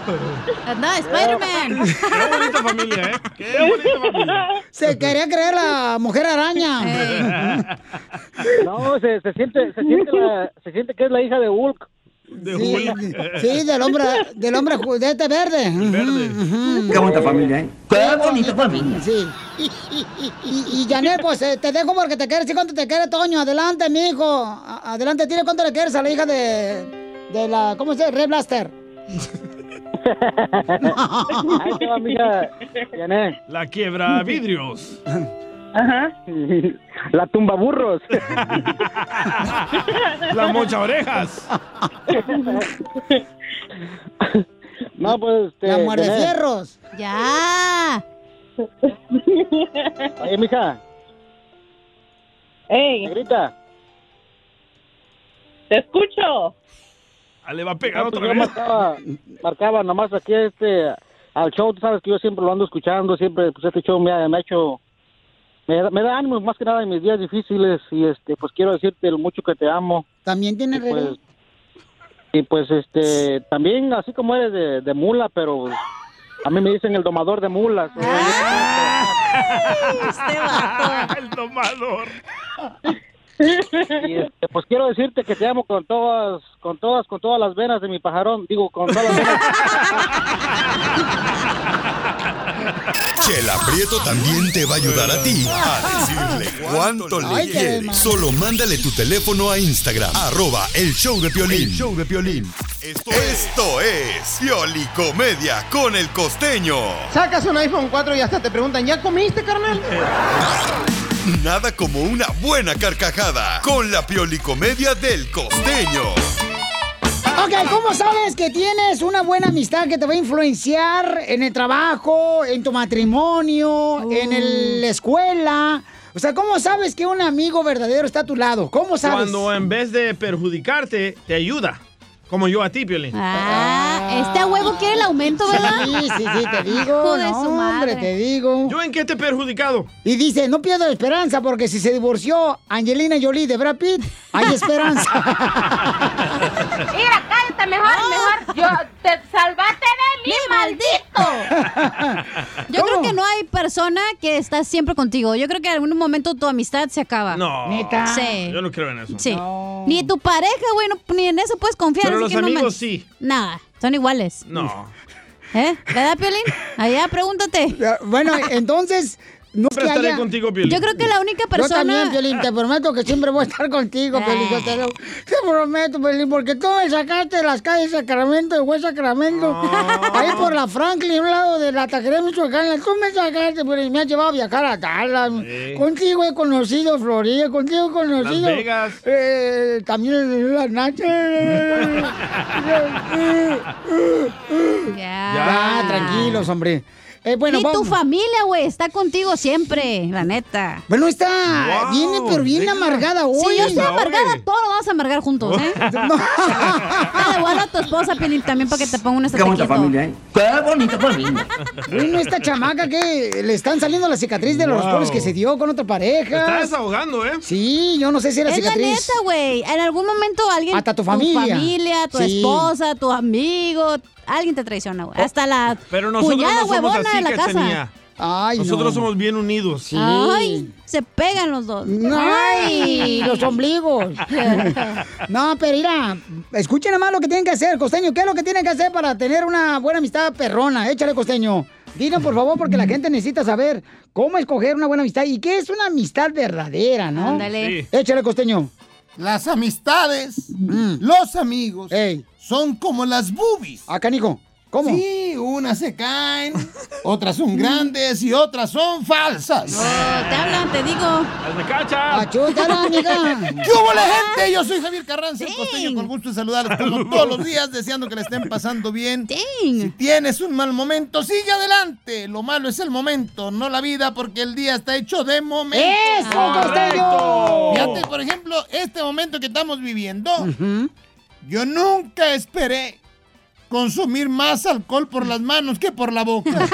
No, Spider-Man.
Qué bonita familia, ¿eh? Qué bonita familia.
Se quería creer la mujer araña.
No, se, se siente, se siente, la- se siente que es la hija de Hulk.
Sí, sí, del hombre, del hombre ju- de este verde.
Qué bonita familia, ¿eh?
Qué bonita familia. Sí. Y, y Janet, pues eh, te dejo porque te quieres. ¿Sí cuánto te quiere, Toño? Adelante, mijo. Adelante, dile cuánto le quieres a la hija de, de la, ¿cómo se dice? Red Blaster.
Ahí te va.
La quiebra vidrios. *laughs*
Ajá. *laughs* La tumba burros. *laughs*
La mocha orejas.
No, pues este.
La muerde
Yané.
fierros.
Ya.
Oye, mija.
¡Ey!
Grita.
¡Te escucho!
Ah, le va a pegar
No, pues
otra
yo
vez.
marcaba, marcaba nomás aquí este al show, tú sabes que yo siempre lo ando escuchando, siempre pues este show me ha, me ha hecho me da, me da ánimo más que nada en mis días difíciles y este pues quiero decirte lo mucho que te amo
También tiene
y pues, y pues este también así como eres de, de mula, pero a mí me dicen el domador de mulas. *laughs*
Este. *laughs*
El tomador.
Y este, pues quiero decirte que te amo con todas, con todas, con todas las venas de mi pajarón, digo con todas las venas. *laughs*
Chela Prieto también te va a ayudar a ti a decirle cuánto le Ay, qué quiere. mal. Solo mándale tu teléfono a Instagram, arroba el show de Piolín. El show de Piolín. Esto, esto es Piolicomedia con el costeño.
Sacas un iPhone 4 y hasta te preguntan, ¿ya comiste, carnal?
Nada como una buena carcajada con la Piolicomedia del costeño.
Ok, ¿cómo sabes que tienes una buena amistad que te va a influenciar en el trabajo, en tu matrimonio, en el- la escuela? O sea, ¿cómo sabes que un amigo verdadero está a tu lado? ¿Cómo sabes?
Cuando en vez de perjudicarte, te ayuda. Como yo a ti, Piolín.
Ah, este huevo quiere el aumento, ¿verdad?
Sí, sí, sí, te *laughs* digo.
Hijo de
no,
su
hombre, te digo.
¿Yo en qué te he perjudicado?
Y dice, no pierdo esperanza porque si se divorció Angelina Jolie de Brad Pitt, hay esperanza. *laughs*
Mira, cállate mejor, mejor. Yo te salvaste de mí, maldito.
Yo creo que no hay persona que está siempre contigo. Yo creo que en algún momento tu amistad se acaba.
No.
Sí.
Yo no creo en eso.
Sí. Ni tu pareja, güey, no- ni en eso puedes confiar.
Pero
así
los
que no
amigos sí.
Nada, son iguales.
No.
¿Eh? ¿Verdad, Piolín? Allá, pregúntate.
Bueno, entonces... No es que
Siempre estaré
haya-
contigo, Piolín.
Yo creo que la única persona...
Yo también, Piolín, te prometo que siempre voy a estar contigo, Piolín. yo Te, lo- te prometo, Piolín, porque tú me sacaste de las calles de Sacramento, de West Sacramento, ahí por la Franklin, un lado de la taquería Michoacán. Tú me sacaste, Piolín, me has llevado a viajar a Dallas. Contigo he conocido Florida, contigo he conocido...
Las Vegas.
Eh, también las nachas. *laughs* *laughs* Ya, tranquilos, hombre. Eh, bueno,
y tu
vamos.
familia, güey, está contigo siempre, la neta.
Bueno, está, viene, pero bien amargada hoy.
Si yo estoy amargada, todo lo vamos a amargar juntos, ¿eh? *laughs* no. Dale, igual a tu esposa, Piolín, también para que te ponga un
Qué bonita familia, ¿eh? Qué bonita familia. Bueno, esta chamaca que le están saliendo la cicatriz de los
Wow.
que se dio con otra pareja.
Te estás desahogando, ¿eh?
Sí, yo no sé si era
Es la
cicatriz.
neta, güey. En algún momento alguien.
Hasta tu familia.
familia, tu
Sí.
esposa, tu amigo. Alguien te traiciona, güey. Hasta la
Pero nosotros
cuñada
no somos
huevona
así,
de la casa.
Ay,
Nosotros
no.
somos bien unidos.
Ay, se pegan los dos.
Ay, *laughs* los ombligos. *laughs* No, pero mira, escuchen nada más lo que tienen que hacer, Costeño. ¿Qué es lo que tienen que hacer para tener una buena amistad perrona? Échale, Costeño. Dinos, por favor, porque la gente necesita saber cómo escoger una buena amistad y qué es una amistad verdadera, ¿no?
Ándale.
Sí. Échale, Costeño.
Las amistades, los amigos, son como las boobies.
Ah, canijo. ¿Cómo?
Sí, unas se caen, otras son grandes y otras son falsas.
te hablan, te digo.
¡Las de cacha!
¡Achútala, amiga! *laughs*
¿Qué hubo la gente? Yo soy Javier Carranza, el costeño, con gusto de saludarlos como todos los días, deseando que le estén pasando bien. Si tienes un mal momento, sigue adelante. Lo malo es el momento, no la vida, porque el día está hecho de momentos.
¡Eso, costeño!
Fíjate, por ejemplo, este momento que estamos viviendo, yo nunca esperé consumir más alcohol por las manos que por la boca. *laughs*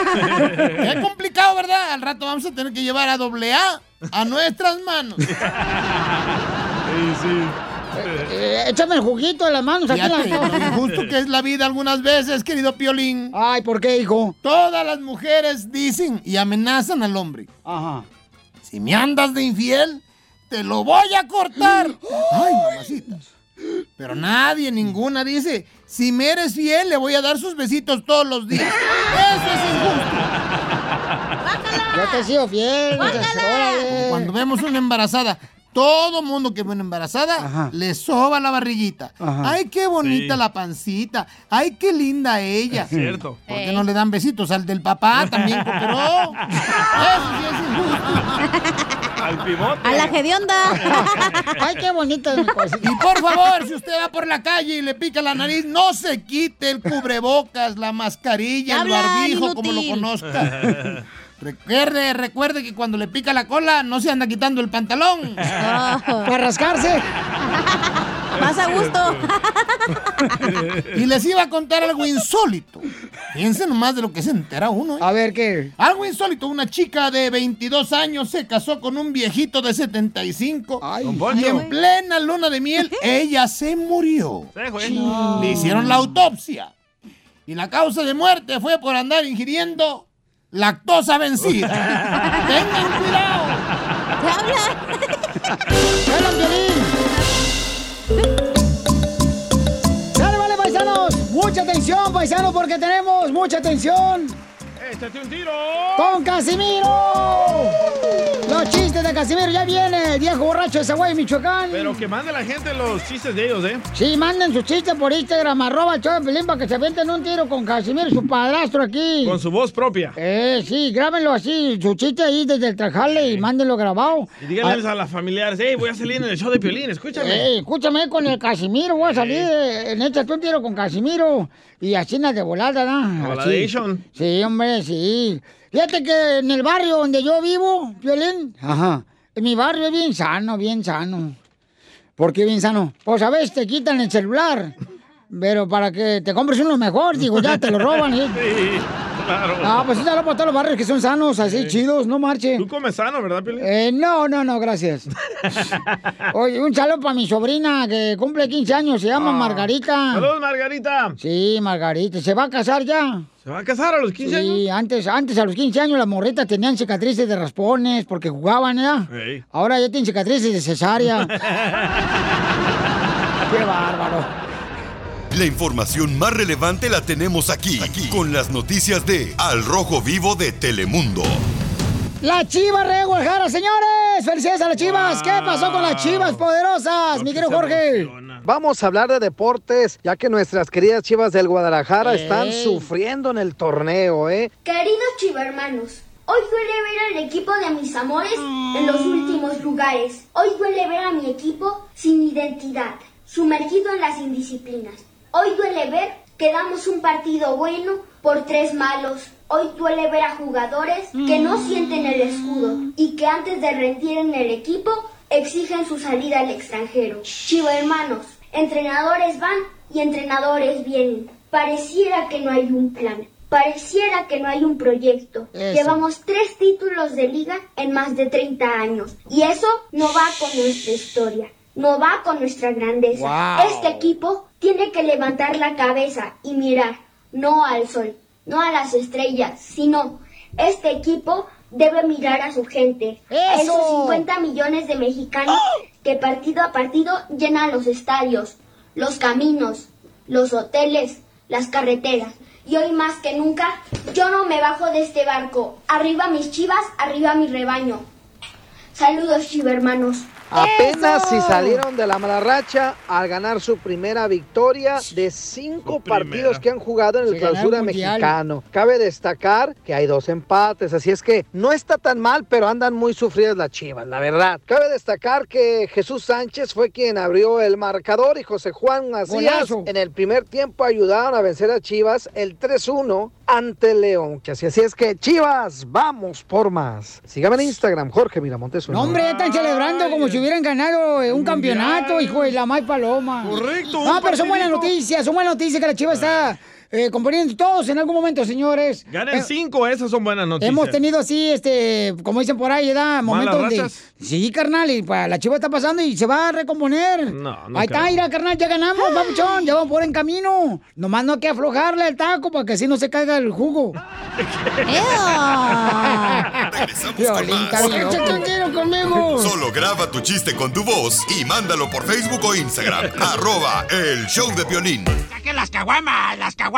Qué complicado, ¿verdad? Al rato vamos a tener que llevar a doble A a nuestras manos.
Eh, échame el juguito de las manos aquí la
injusto que es la vida algunas veces, querido Piolín.
Ay, ¿por qué, hijo?
Todas las mujeres dicen y amenazan al hombre.
Ajá.
Si me andas de infiel, te lo voy a cortar. *gasps* Ay, mamacitas. Pero nadie, ninguna dice, si me eres fiel, le voy a dar sus besitos todos los días. Eso es injusto. *laughs*
Yo te he sido fiel.
Cuando vemos una embarazada, todo mundo que una embarazada le soba la barriguita.
Ajá.
Ay, qué bonita
Sí.
la pancita. Ay, qué linda ella.
Es cierto.
¿Por qué no le dan besitos al del papá? También cooperó. *laughs* Eso sí es injusto.
Al pivote.
A la hedionda. *laughs*
Ay, qué cosita.
Y por favor, si usted va por la calle y le pica la nariz, no se quite el cubrebocas, la mascarilla, el barbijo, como lo conozca. *laughs* Recuerde, recuerde que cuando le pica la cola no se anda quitando el pantalón. *laughs*
Para rascarse.
Más a gusto.
Y les iba a contar algo insólito. Fíjense nomás de lo que se entera uno. ¿eh?
A ver, ¿qué?
Algo insólito. Una chica de 22 años se casó con un viejito de 75.
Don
y en plena luna de miel, ella se murió.
Sí, güey.
Le hicieron la autopsia. Y la causa de muerte fue por andar ingiriendo lactosa vencida. *laughs* Tengan cuidado.
¡Hola, Piolín! ¡Dale, vale, paisanos! ¡Mucha atención, paisanos, porque tenemos mucha atención!
¡Échate un tiro!
¡Con Casimiro! Chistes de Casimiro ya viene, viejo borracho de Zaguay, Michoacán.
Pero que mande la gente los chistes de ellos, ¿eh?
Sí, manden sus chistes por Instagram, arroba el show de Pelín, para que se avienten un tiro con Casimiro, su padrastro aquí.
Con su voz propia.
Eh, sí, grábenlo así, su chiste ahí desde el trajale y mándenlo grabado.
Y díganles a las familiares, hey, voy a salir en el show de Piolín, escúchame.
Eh, escúchame con el Casimiro, voy a salir eh, en Échate un tiro con Casimiro. Y así de volada, ¿no? Así. Sí, hombre, sí. Fíjate que en el barrio donde yo vivo, Violín, ajá, En mi barrio es bien sano, bien sano. ¿Por qué bien sano? Pues a veces te quitan el celular, pero para que te compres uno mejor, digo, ya te lo roban. ¿eh? *laughs*
Sí, claro.
Ah, pues ya lo para todos los barrios que son sanos, así chidos, no marche.
Tú comes sano, ¿verdad, Piolín?
Eh, no, no, no, gracias. *laughs* Oye, un saludo para mi sobrina que cumple 15 años, se llama Margarita.
Ah. Saludos, Margarita.
Sí, Margarita, se va a casar ya.
¿Se va a casar a los 15 años?
Sí, antes, antes a los 15 años las morritas tenían cicatrices de raspones porque jugaban, ¿ya?
Ey.
Ahora ya tienen cicatrices de cesárea. *laughs* *laughs* Qué bárbaro.
La información más relevante la tenemos aquí, aquí, con las noticias de Al Rojo Vivo de Telemundo.
La Chiva Rey Guadalajara, señores. Felicidades a las Chivas. ¿Qué pasó con las Chivas poderosas, mi querido Jorge?
Vamos a hablar de deportes, ya que nuestras queridas Chivas del Guadalajara están sufriendo en el torneo, ¿eh?
Queridos chivermanos, hoy duele ver al equipo de mis amores en los últimos lugares. Hoy duele ver a mi equipo sin identidad, sumergido en las indisciplinas. Hoy duele ver que damos un partido bueno por tres malos. Hoy duele ver a jugadores que no sienten el escudo y que antes de rendir en el equipo exigen su salida al extranjero. Chivo hermanos, entrenadores van y entrenadores vienen. Pareciera que no hay un plan. Pareciera que no hay un proyecto.
Eso.
Llevamos tres títulos de liga en más de 30 años. Y eso no va con nuestra historia. No va con nuestra grandeza.
Wow.
Este equipo tiene que levantar la cabeza y mirar, no al sol, no a las estrellas, sino este equipo debe mirar a su gente. A
¡Eso!
esos 50 millones de mexicanos que partido a partido llenan los estadios, los caminos, los hoteles, las carreteras. Y hoy más que nunca, yo no me bajo de este barco. Arriba mis chivas, arriba mi rebaño. Saludos, chivermanos.
Apenas si salieron de la mala racha al ganar su primera victoria de cinco partidos que han jugado en el
Se
clausura
el
mexicano. Cabe destacar que hay dos empates, así es que no está tan mal, pero andan muy sufridas las chivas, la verdad. Cabe destacar que Jesús Sánchez fue quien abrió el marcador y José Juan Macías
Golazo.
en el primer tiempo ayudaron a vencer a Chivas el 3-1 ante León. Que así, así es que Chivas, vamos por más. Sígame en Instagram, Jorge Miramontes.
No, hombre, ya están celebrando como si hubieran ganado eh, un campeonato, hijo de la May Paloma.
Correcto,
No, pero son buenas noticias, son buenas noticias que la Chiva está eh, componiendo todos en algún momento, señores.
Ganen
Eh,
cinco, esas son buenas noticias.
Hemos tenido así, este, como dicen por ahí, ¿verdad? Momentos donde...
rachas?
Sí, carnal, y pues, la chiva está pasando y se va a recomponer.
No, no
Ahí está, mira, carnal, ya ganamos, papuchón, ya vamos por en camino. Nomás no hay que aflojarle el taco para que así no se caiga el jugo. *laughs* Violín, conmigo.
Solo graba tu chiste con tu voz y mándalo por Facebook o Instagram. *laughs* arroba el show de violín.
¡Saquen las caguamas! ¡Las caguamas!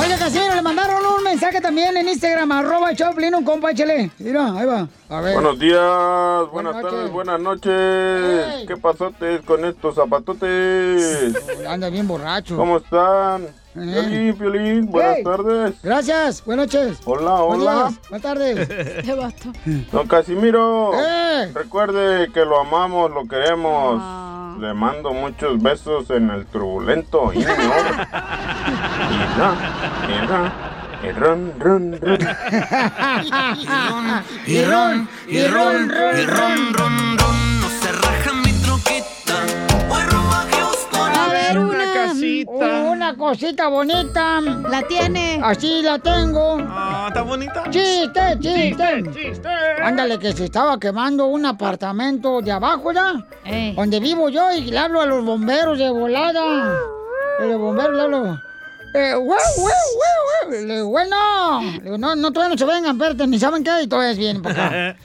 Oiga, Casimiro, le mandaron un mensaje también en Instagram, arroba Choplin, un compa, échale. Mira, ahí va. A ver.
Buenos días, buenas
noches.
tardes, buenas noches. ¿Qué pasotes con estos zapatotes?
Anda bien borracho.
¿Cómo están?
Eh.
Piolín, Piolín, buenas
Hey.
tardes.
Gracias, buenas noches.
Hola, hola.
Buenas tardes. *laughs* Qué.
Don Casimiro,
Eh.
recuerde que lo amamos, lo queremos. Le mando muchos besos en el turbulento y y ron, ron, ron.
Y ron, y ron, y ron, ron, ron. No
Una,
casita.
Una cosita bonita. La tiene. Así la tengo.
Ah, ¿está bonita?
Chiste, chiste.
Chiste,
Ándale, que se estaba quemando un apartamento de abajo, ¿ya? Donde vivo yo y le hablo a los bomberos de volada. El bomberos le hablo. Eh, güey, güey, güey. Le digo, bueno. Le digo, no, no, todavía no se vengan, espérate, ni saben qué, y todavía vienen para acá.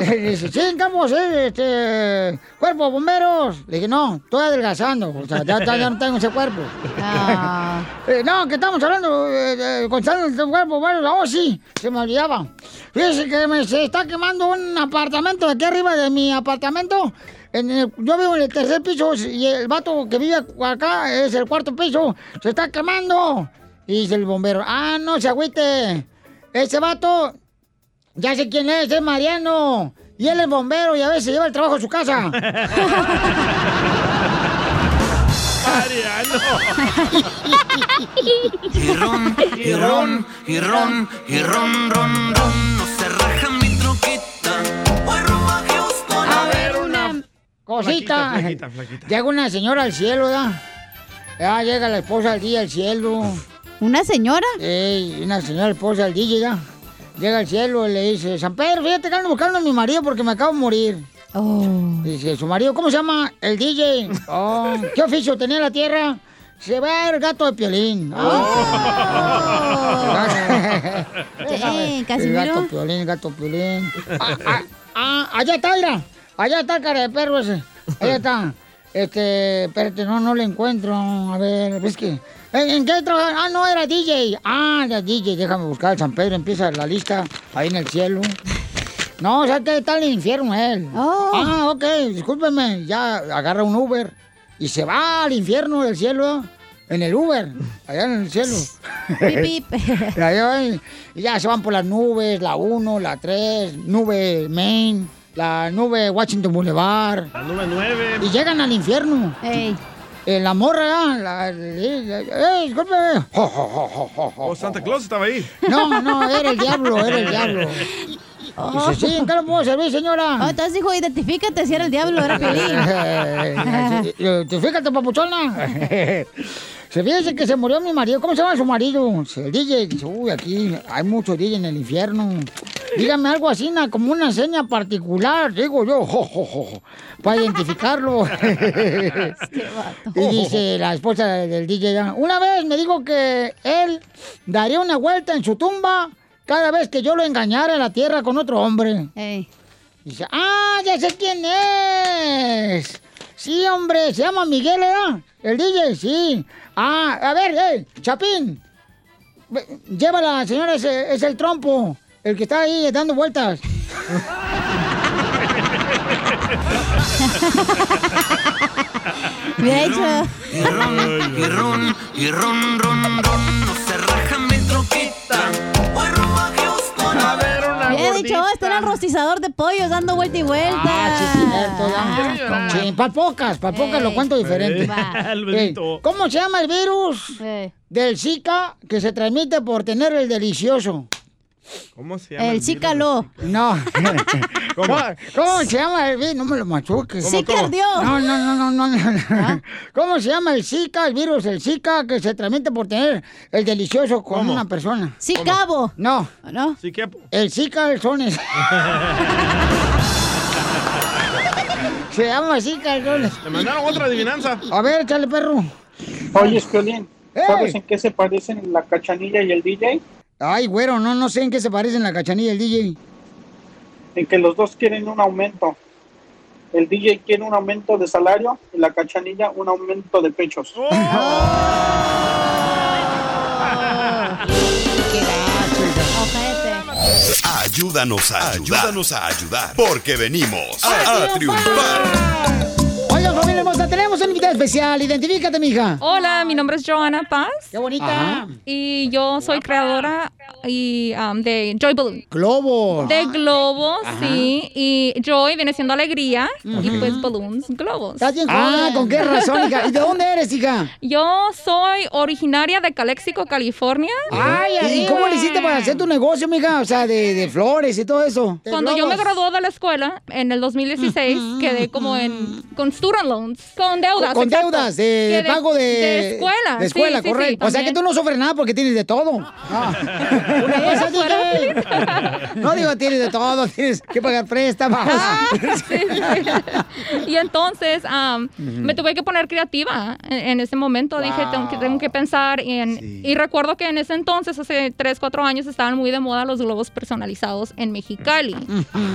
Eh, Dice, sí, estamos, este, cuerpo de bomberos. Le dije, no, estoy adelgazando, o sea, ya, ya- ya no tengo ese cuerpo. Eh, no, que estamos hablando, eh, eh, contando el cuerpo, bueno, oh, sí, se me olvidaba. Fíjese que me, se está quemando un apartamento de aquí arriba de mi apartamento. Yo vivo en el tercer piso y el vato que vive acá es el cuarto piso. Se está quemando. Y dice el bombero, ah, no se agüite. Ese vato Ya sé quién es, es Mariano. Y él es bombero y a veces lleva el trabajo a su casa.
Ron, y ron, y ron, y ron, ron, ron.
Cosita.
Flaquita, flaquita, flaquita.
Llega una señora al cielo, ¿verdad? Ya llega la esposa al día al cielo.
¿Una señora?
Ey, una señora esposa al DJ ya. Llega al cielo y le dice, San Pedro, fíjate que ando buscando a mi marido porque me acabo de morir. Dice, su marido, ¿cómo se llama? El DJ. Oh, ¿Qué oficio tenía en la tierra? Se va el gato de piolín. *laughs* Ah.
Sí,
el gato piolín, el gato piolín. Ah, ah, ah, allá está, mira. Allá está el cara de perro ese. Allá está. *laughs* Este, espérate, no, no le encuentro. A ver, es que. ¿En, en qué trabaja? Ah, no, era DJ. Ah, era DJ. Déjame buscar el San Pedro. Empieza la lista ahí en el cielo. No, o sea que está en el infierno él. Ah, ok, discúlpeme. Ya agarra un Uber y se va al infierno del cielo. En el Uber, allá en el cielo. *laughs*
Pip, pip. *laughs*
Allá ya se van por las nubes, la 1, la 3, nube Maine, la nube Washington Boulevard.
La nube 9.
Y llegan al infierno. Eh, la morra, la, eh, jo, jo.
Oh, Santa Claus estaba ahí.
No, no, era el diablo, era el *laughs* diablo. Dice, sí, ¿en qué lo puedo servir, señora?
Oh, entonces dijo, identifícate si era el diablo, era *laughs* Piolín.
Identifícate, papuchona. *laughs* Se fíjese que se murió mi marido. ¿Cómo se llama su marido? El DJ. Dice, uy, aquí hay muchos DJ en el infierno. Dígame algo así, como una seña particular, digo yo, jo, jo, jo, para identificarlo. *laughs* y dice la esposa del DJ, una vez me dijo que él daría una vuelta en su tumba cada vez que yo lo engañara en la tierra con otro hombre. Dice, ah, ya sé quién es. Sí, hombre, se llama Miguel, ¿verdad? El DJ, sí. Ah, a ver, eh, Chapín. Llévala, señora, ese es el trompo. El que está ahí dando vueltas. *laughs*
Hubiera hecho.
Y ron, y ron, y ron, ron, ron. No se raja mi truquita. Voy rumbo a Houston a ver
dicho, oh, está en el rostizador de pollos dando vuelta y vuelta.
Ah, Sí, para pocas, para pocas lo cuento diferente.
Va.
El
Eh, *laughs*
Benito.
¿Cómo se llama el virus del Zika que se transmite por tener el delicioso?
¿Cómo se llama? virus?
cícalo.
No. *laughs* ¿Cómo? ¿Cómo se llama el virus? No me lo machuques.
Ardió.
No, no, no, no, no. no. *laughs* ¿Cómo se llama el Zika, el virus, el Zika que se transmite por tener el delicioso con
¿Cómo?
una persona?
Sí, cabo.
No.
¿No?
Sí, ¿qué?
El Zika del Sones. *laughs* se llama Zika del Sones.
Le mandaron otra adivinanza.
A ver, échale, perro.
Oye, Piolín, ¿sabes en qué se parecen la cachanilla y el DJ?
Ay, güero, no, no sé en qué se parecen la cachanilla y el DJ.
En que los dos quieren un aumento. El DJ quiere un aumento de salario y la cachanilla un aumento de pechos. *laughs*
Ayúdanos a ayudar. Ayúdanos a ayudar. Porque venimos a, a triunfar.
Oigan, familia hermosa, tenemos un invitado especial. Identifícate, mija.
Hola, mi nombre es Joana Paz.
Qué bonita.
Ajá. Y yo soy creadora y, um, de Joy Balloon.
Globos.
De globos,
Ajá.
sí. Y Joy viene siendo alegría. Y pues balloons, globos.
Ah, ¿con qué razón, hija? ¿Y de dónde eres, hija?
Yo soy originaria de Calexico, California.
Ay, ¿y cómo le hiciste para hacer tu negocio, mija? O sea, de, de flores y todo eso.
Cuando yo me gradué de la escuela, en el 2016, quedé como en con student loans, con deudas.
Con deudas de, pago de...
De escuela.
De escuela,
sí, sí, sí,
correcto. o sea que tú no sufres nada porque tienes de todo. Ah. Una cosa
Eso fuera,
dije. *laughs* No digo tienes de todo, tienes que pagar préstamos.
Ah, y entonces am, me tuve que poner creativa en, en ese momento. Dije, tengo que, tengo que pensar en... Y recuerdo que en ese entonces, hace 3, 4 años, estaban muy de moda los globos personalizados en Mexicali.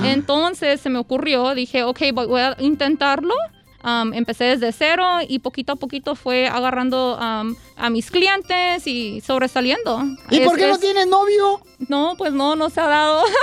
Entonces se me ocurrió, dije, ok, voy a intentarlo. Um, empecé desde cero y poquito a poquito fue agarrando um, a mis clientes y sobresaliendo.
¿Y por
Es-
qué no
es-
tienes novio?
No, pues no, no se ha dado. *laughs*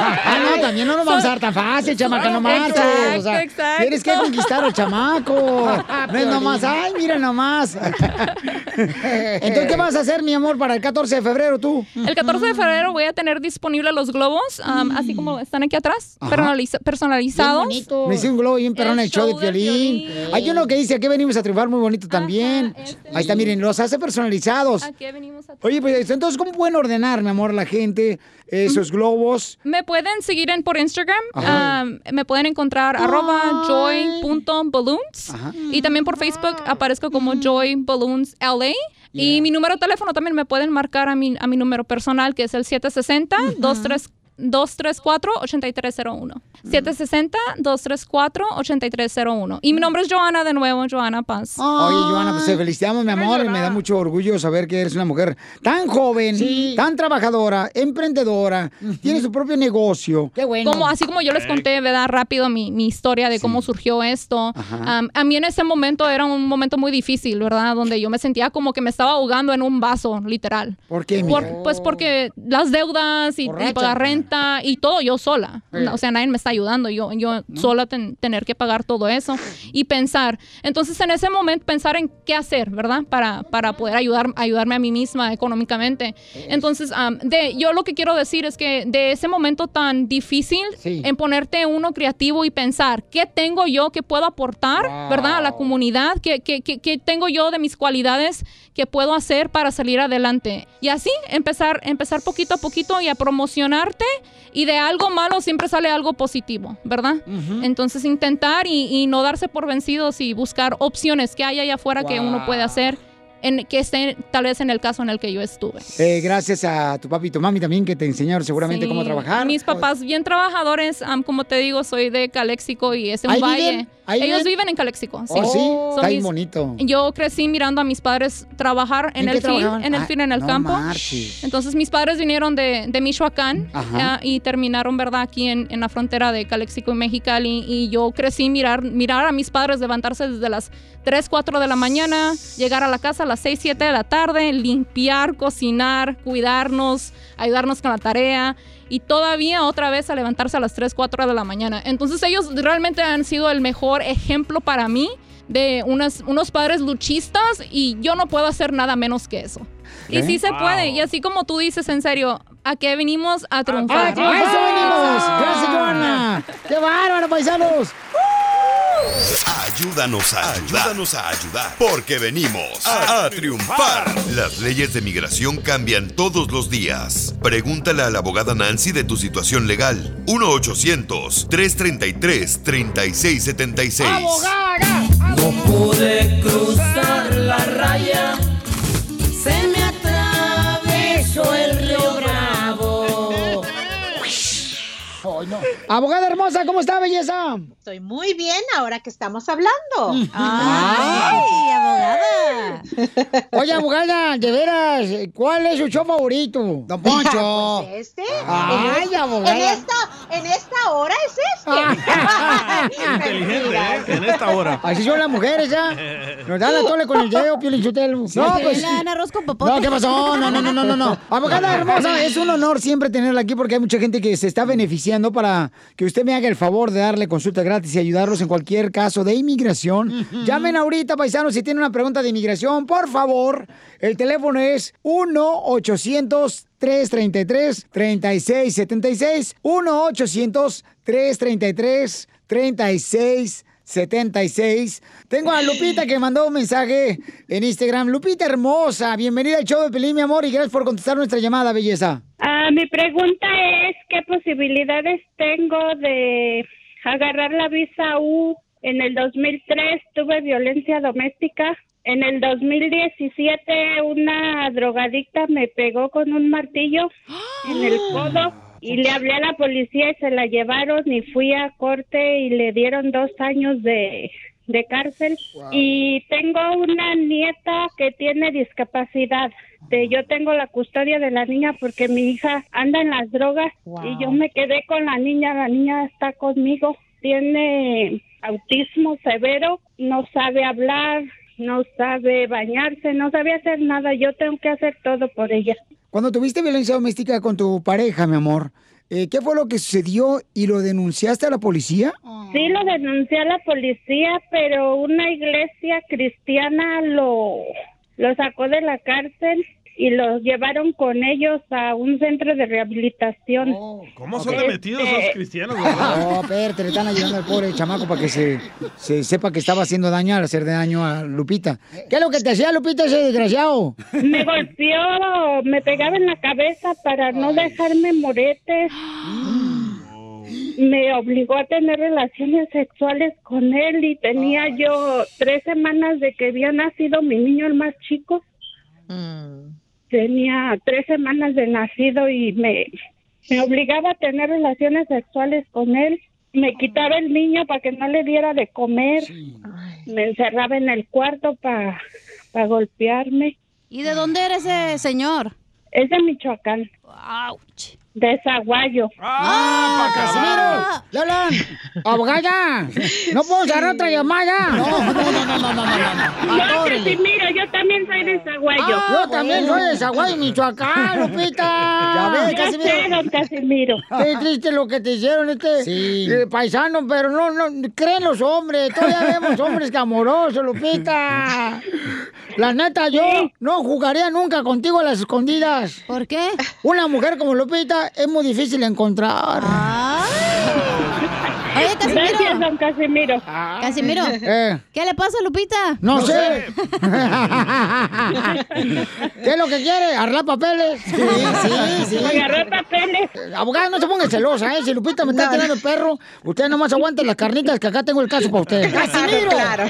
Ah, no, también no nos vamos a dar tan fácil, chamaca, no marches. O sea,
Exacto,
tienes que conquistar al chamaco. *laughs* No es nomás, ay, mira nomás. *laughs* Entonces, ¿qué vas a hacer, mi amor, para el 14 de febrero tú?
El 14 de febrero voy a tener disponible los globos, um, así como están aquí atrás,
Ajá.
personalizados.
Me hice un globo bien perrón en el show de violín. Hay uno que dice, aquí venimos a triunfar muy bonito también. Ahí está, miren, los hace personalizados.
Aquí venimos a
Oye, pues entonces, ¿cómo pueden ordenar, mi amor, la gente esos globos?
Me pueden seguir en, por Instagram. Um, me pueden encontrar arroba joy.balloons. Y también por Facebook aparezco como Joy Balloons LA. Y mi número de teléfono también me pueden marcar a mi, a mi número personal, que es el 760-23. 234-8301. 760-234-8301. Y mi nombre es Joana de nuevo, Joana Paz.
Oye, Joana, pues te felicitamos, mi amor. Me da mucho orgullo saber que eres una mujer tan joven, tan trabajadora, emprendedora, tiene su propio negocio. Qué bueno.
Como, así como yo les conté, ¿verdad? Rápido mi, mi historia de cómo surgió esto.
Ajá.
Am, a mí en ese momento era un momento muy difícil, ¿verdad? Donde yo me sentía como que me estaba ahogando en un vaso, literal.
¿Por qué,
Por- pues porque las deudas y, y pagar renta y todo yo sola. O sea, nadie me está ayudando. Yo, yo sola ten- tener que pagar todo eso y pensar. Entonces, en ese momento, pensar en qué hacer, ¿verdad? Para, para poder ayudar, ayudarme a mí misma económicamente. Entonces, am, de, yo lo que quiero decir es que de ese momento tan difícil, en ponerte uno creativo y pensar, ¿qué tengo yo que puedo aportar, ¿verdad? A la comunidad, ¿Qué, qué, qué- qué tengo yo de mis cualidades que puedo hacer para salir adelante? Y así, empezar, empezar poquito a poquito y a promocionarte y de algo malo siempre sale algo positivo, ¿verdad? Entonces intentar y, y no darse por vencidos y buscar opciones que hay allá afuera que uno puede hacer, en, que esté tal vez en el caso en el que yo estuve.
Eh, gracias a tu papi y tu mami también que te enseñaron seguramente
Sí,
cómo trabajar.
Mis papás bien trabajadores, am, como te digo, soy de Caléxico y es un
¿Ahí
valle.
viven? ¿Ahí
Ellos
viven?
viven en Caléxico. Sí.
Oh, sí,
Son
está
mis-
bonito.
Yo crecí mirando a mis padres trabajar en,
¿En qué
el field, en el
Ah,
field, en el
no
campo.
marches.
Entonces mis padres vinieron de, de Michoacán ah, y terminaron, ¿verdad? Aquí en, en la frontera de Caléxico y Mexicali. Y yo crecí mirar, mirar a mis padres levantarse desde las 3, 4 de la mañana, llegar a la casa a las 6, 7 de la tarde, limpiar, cocinar, cuidarnos, ayudarnos con la tarea. Y todavía otra vez a levantarse a las 3, 4 de la mañana. Entonces ellos realmente han sido el mejor ejemplo para mí de unas, unos padres luchistas y yo no puedo hacer nada menos que eso. Y sí se
Wow.
puede. Y así como tú dices, en serio, ¿a qué venimos? A triunfar.
¡A eso venimos! ¡Gracias, Joana! ¡Qué bárbaro, paisanos!
Ayúdanos a ayudar. Ayúdanos a ayudar. Porque venimos a, a triunfar. Las leyes de migración cambian todos los días. Pregúntale a la abogada Nancy de tu situación legal. 1-800-333-3676.
No pude cruzar la raya, se me
Abogada hermosa, ¿cómo está, belleza?
Estoy muy bien ahora que estamos hablando.
Ay,
abogada. *laughs*
Oye, abogada, de veras, ¿cuál es su show favorito? Don Poncho.
Pues este.
Ay,
en,
abogada.
en esta, en esta hora es este. *laughs*
Inteligente, ¿eh? En esta hora.
Así son las mujeres, ¿ya? Nos dan la tole con el dedo, Piolín Sotelo. No,
que
pues.
dan arroz con popote.
No, ¿qué pasó? No, no, no, no, no, no. *laughs* Abogada hermosa, es un honor siempre tenerla aquí porque hay mucha gente que se está beneficiando para que usted me haga el favor de darle consulta gratis y ayudarlos en cualquier caso de inmigración. Llamen ahorita, paisanos, si tienen una pregunta de inmigración, por favor. El teléfono es 1 800 333 3676 1 800 333 3676 Tengo a Lupita que mandó un mensaje en Instagram. Lupita hermosa, bienvenida al show de Pelín, mi amor, y gracias por contestar nuestra llamada, belleza.
Ah, mi pregunta es qué posibilidades tengo de agarrar la visa U. En el 2003 tuve violencia doméstica. En el 2017 una drogadicta me pegó con un martillo en el codo y le hablé a la policía y se la llevaron y fui a corte y le dieron dos años de, de cárcel. Y tengo una nieta que tiene discapacidad. De, yo tengo la custodia de la niña porque mi hija anda en las drogas y yo me quedé con la niña. La niña está conmigo. Tiene autismo severo, no sabe hablar, no sabe bañarse, no sabe hacer nada. Yo tengo que hacer todo por ella.
Cuando tuviste violencia doméstica con tu pareja, mi amor, eh, ¿qué fue lo que sucedió y lo denunciaste a la policía?
Sí, lo denuncié a la policía, pero una iglesia cristiana lo, lo sacó de la cárcel y los llevaron con ellos a un centro de rehabilitación.
¿Cómo son de
Este,
metidos los cristianos, verdad? *laughs*
No, espérate, le están ayudando al pobre chamaco para que se, se sepa que estaba haciendo daño al hacer daño a Lupita. ¿Qué es lo que te hacía Lupita ese desgraciado?
Me golpeó, me pegaba en la cabeza para no dejarme moretes. Me obligó a tener relaciones sexuales con él y tenía yo tres semanas de que había nacido mi niño el más chico. Tenía tres semanas de nacido y me, me obligaba a tener relaciones sexuales con él. Me quitaba el niño para que no le diera de comer. Me encerraba en el cuarto para golpearme.
¿Y de dónde era ese señor?
Es de Michoacán. De Zaguayo.
¡Ah, Casimiro! ¡Le hablan! ¡Abogada! ¡No puedo agarrar otra llamada! No, no, no, no, no, no, no, no.
No, Casimiro, yo también soy de Zaguayo.
Ah, yo también soy de Zaguayo, Michoacán, Lupita. Ya ves, Casimiro.
sé, don Casimiro.
Qué triste lo que te hicieron este eh, paisano, pero no, no, creen los hombres. Todavía vemos hombres que amorosos, Lupita. La neta, yo no jugaría nunca contigo a las escondidas.
¿Por qué?
Una mujer como Lupita es muy difícil encontrar.
Oye, Casimiro.
Gracias, don Casimiro.
Casimiro,
Eh.
¿qué le pasa a Lupita?
No, sé. *laughs* ¿Qué es lo que quiere? ¿Arreglar papeles? Sí, sí, sí.
Agarrar papeles.
Abogada, no se ponga celosa, ¿eh? Si Lupita me está
No.
tirando el perro, usted nomás aguante las carnitas que acá tengo el caso para usted. ¡Casimiro!
Claro,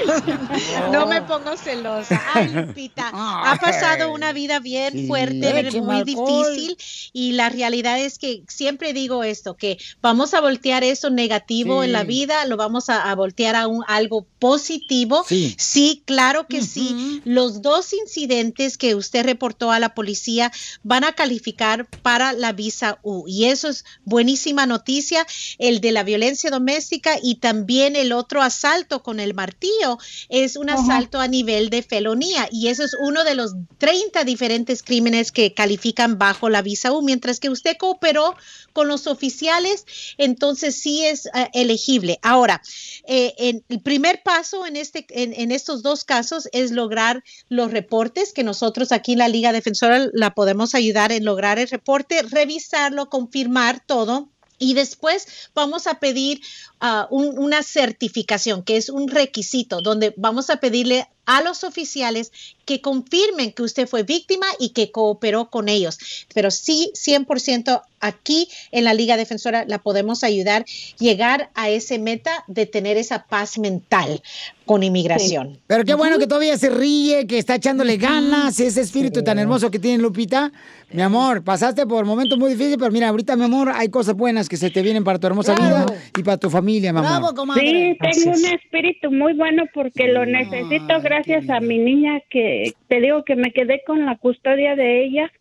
No me pongo celosa. Ay, Lupita, ha pasado una vida bien
Sí,
fuerte, muy
alcohol.
difícil y la realidad es que siempre digo esto, que vamos a voltear eso negativo
Sí.
en la vida, lo vamos a, a voltear a un, algo positivo.
Sí.
claro que sí. Los dos incidentes que usted reportó a la policía van a calificar para la visa U y eso es buenísima noticia, el de la violencia doméstica y también el otro asalto con el martillo es un asalto a nivel de felonía y eso es uno de los 30 diferentes crímenes que califican bajo la visa U, mientras que usted cooperó con los oficiales, entonces sí es eh, elegible. Ahora, eh, en- el primer paso en, este, en, en estos dos casos es lograr los reportes, que nosotros aquí en la Liga Defensora la podemos ayudar en lograr el reporte, revisarlo, confirmar todo. Y después vamos a pedir ah, un- una certificación, que es un requisito, donde vamos a pedirle a los oficiales que confirmen que usted fue víctima y que cooperó con ellos. Pero sí, 100% aquí en la Liga Defensora la podemos ayudar llegar a ese meta de tener esa paz mental con inmigración.
Pero qué bueno que todavía se ríe, que está echándole ganas, ese espíritu tan hermoso que tiene Lupita. Mi amor, pasaste por momentos muy difíciles, pero mira, ahorita, mi amor, hay cosas buenas que se te vienen para tu hermosa vida y para tu familia, mi amor.
Sí, tengo un espíritu muy bueno porque lo necesito gracias a mi niña que te digo que me quedé con la custodia de ella.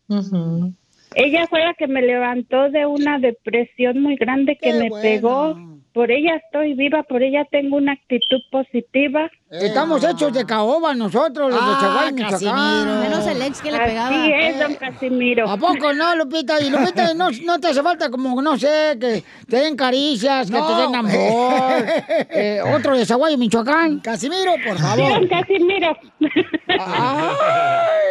Ella fue la que me levantó de una depresión muy grande que me pegó. Por ella estoy viva, por ella tengo una actitud positiva.
Estamos hechos de caoba nosotros, los de
Ah,
Chihuahua, Michoacán.
Casimiro. Menos el ex que le
Así
pegaba.
es, don Casimiro.
¿A poco no, Lupita? Y Lupita, no, no te hace falta como, no sé, que te den caricias, que te den amor. *laughs* Eh, otro de Zaguayo, Michoacán. Casimiro, por
Sí,
favor.
don Casimiro.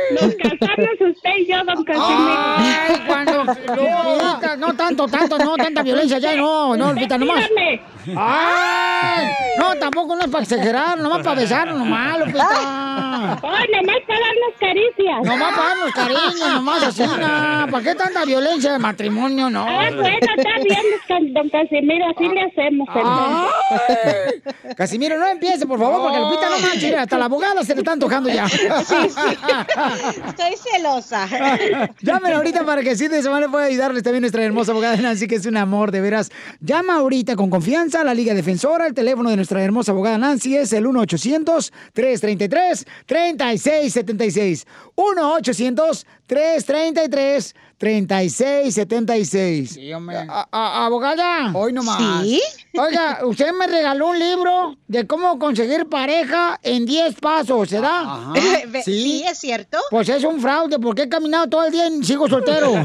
Nos casamos usted y yo, don Casimiro.
Ay, cuando *laughs* Lupita, no tanto, tanto, no, tanta violencia ya, no, no, Lupita, nomás. Ay, no, tampoco no es para exagerar, nomás para besarnos, nomás, Lupita.
Ay, nomás para darnos caricias.
Nomás para darnos cariño, nomás así, *laughs* no. ¿Para qué tanta violencia de matrimonio, no?
Ah, bueno, está bien, don- Casimiro, así le hacemos. entonces.
Ay. Casimiro, no empiece, por favor, porque Lupita no manches, mira, hasta la abogada se le está antojando ya. *laughs*
Estoy celosa.
Llamen ahorita para que sí de semana pueda ayudarles también nuestra hermosa abogada *laughs* Nancy, que es un amor, de veras. Llama ahorita con confianza a la Liga Defensora el teléfono de nuestra hermosa abogada Nancy es el 1-800-333-3676. 1-800-333-3676. A- a- abogada. Hoy nomás.
¿Sí?
Oiga, usted me regaló un libro de cómo conseguir pareja en 10 pasos, ¿será? *laughs*
Ve- sí, es cierto.
Pues es un fraude, porque he caminado todo el día y sigo soltero. *laughs*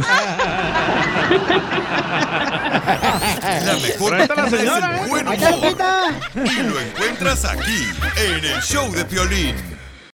La mejor
Ahí está la señora, ¿eh?
buen
Ahí está,
humor. Y lo encuentras aquí, en el show de Piolín.